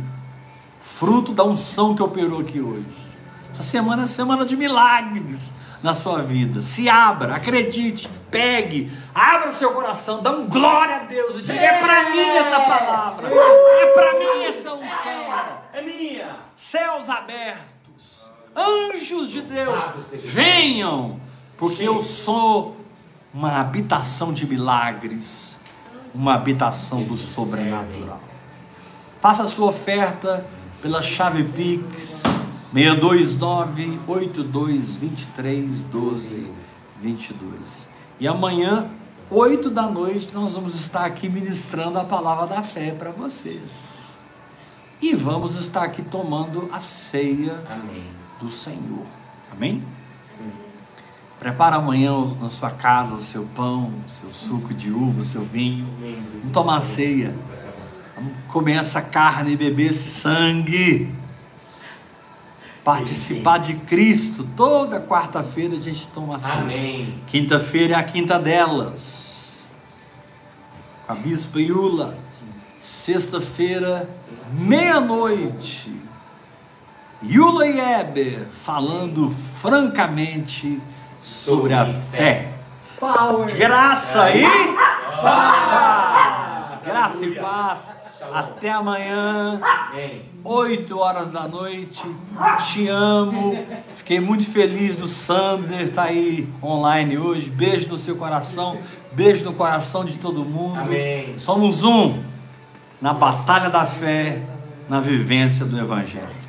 Fruto da unção que operou aqui hoje. Essa semana é semana de milagres na sua vida. Se abra, acredite, pegue, abra seu coração, dá um glória a Deus e diga: é para mim essa palavra, é para mim essa unção. É minha. Céus abertos, anjos de Deus, venham, porque eu sou uma habitação de milagres, uma habitação do sobrenatural. Faça a sua oferta pela chave Pix 629 8223 12 22. E amanhã, 8 da noite, nós vamos estar aqui ministrando a palavra da fé para vocês. E vamos estar aqui tomando a ceia Amém. do Senhor. Amém? Prepara amanhã na sua casa o seu pão, o seu suco de uva, o seu vinho. Vamos tomar ceia. Vamos comer essa carne e beber esse sangue. Participar de Cristo. Toda quarta-feira a gente toma ceia. Amém. Quinta-feira é a quinta delas. Com a Bispa Iula. Sexta-feira, meia-noite. Yula e Eber falando francamente sobre a fé. Power. Graça e paz. Graça e paz. Até amanhã, Amém. 8 horas da noite. Te amo. Fiquei muito feliz do Sander estar aí online hoje. Beijo no seu coração. Beijo no coração de todo mundo. Amém. Somos um na batalha da fé, na vivência do Evangelho.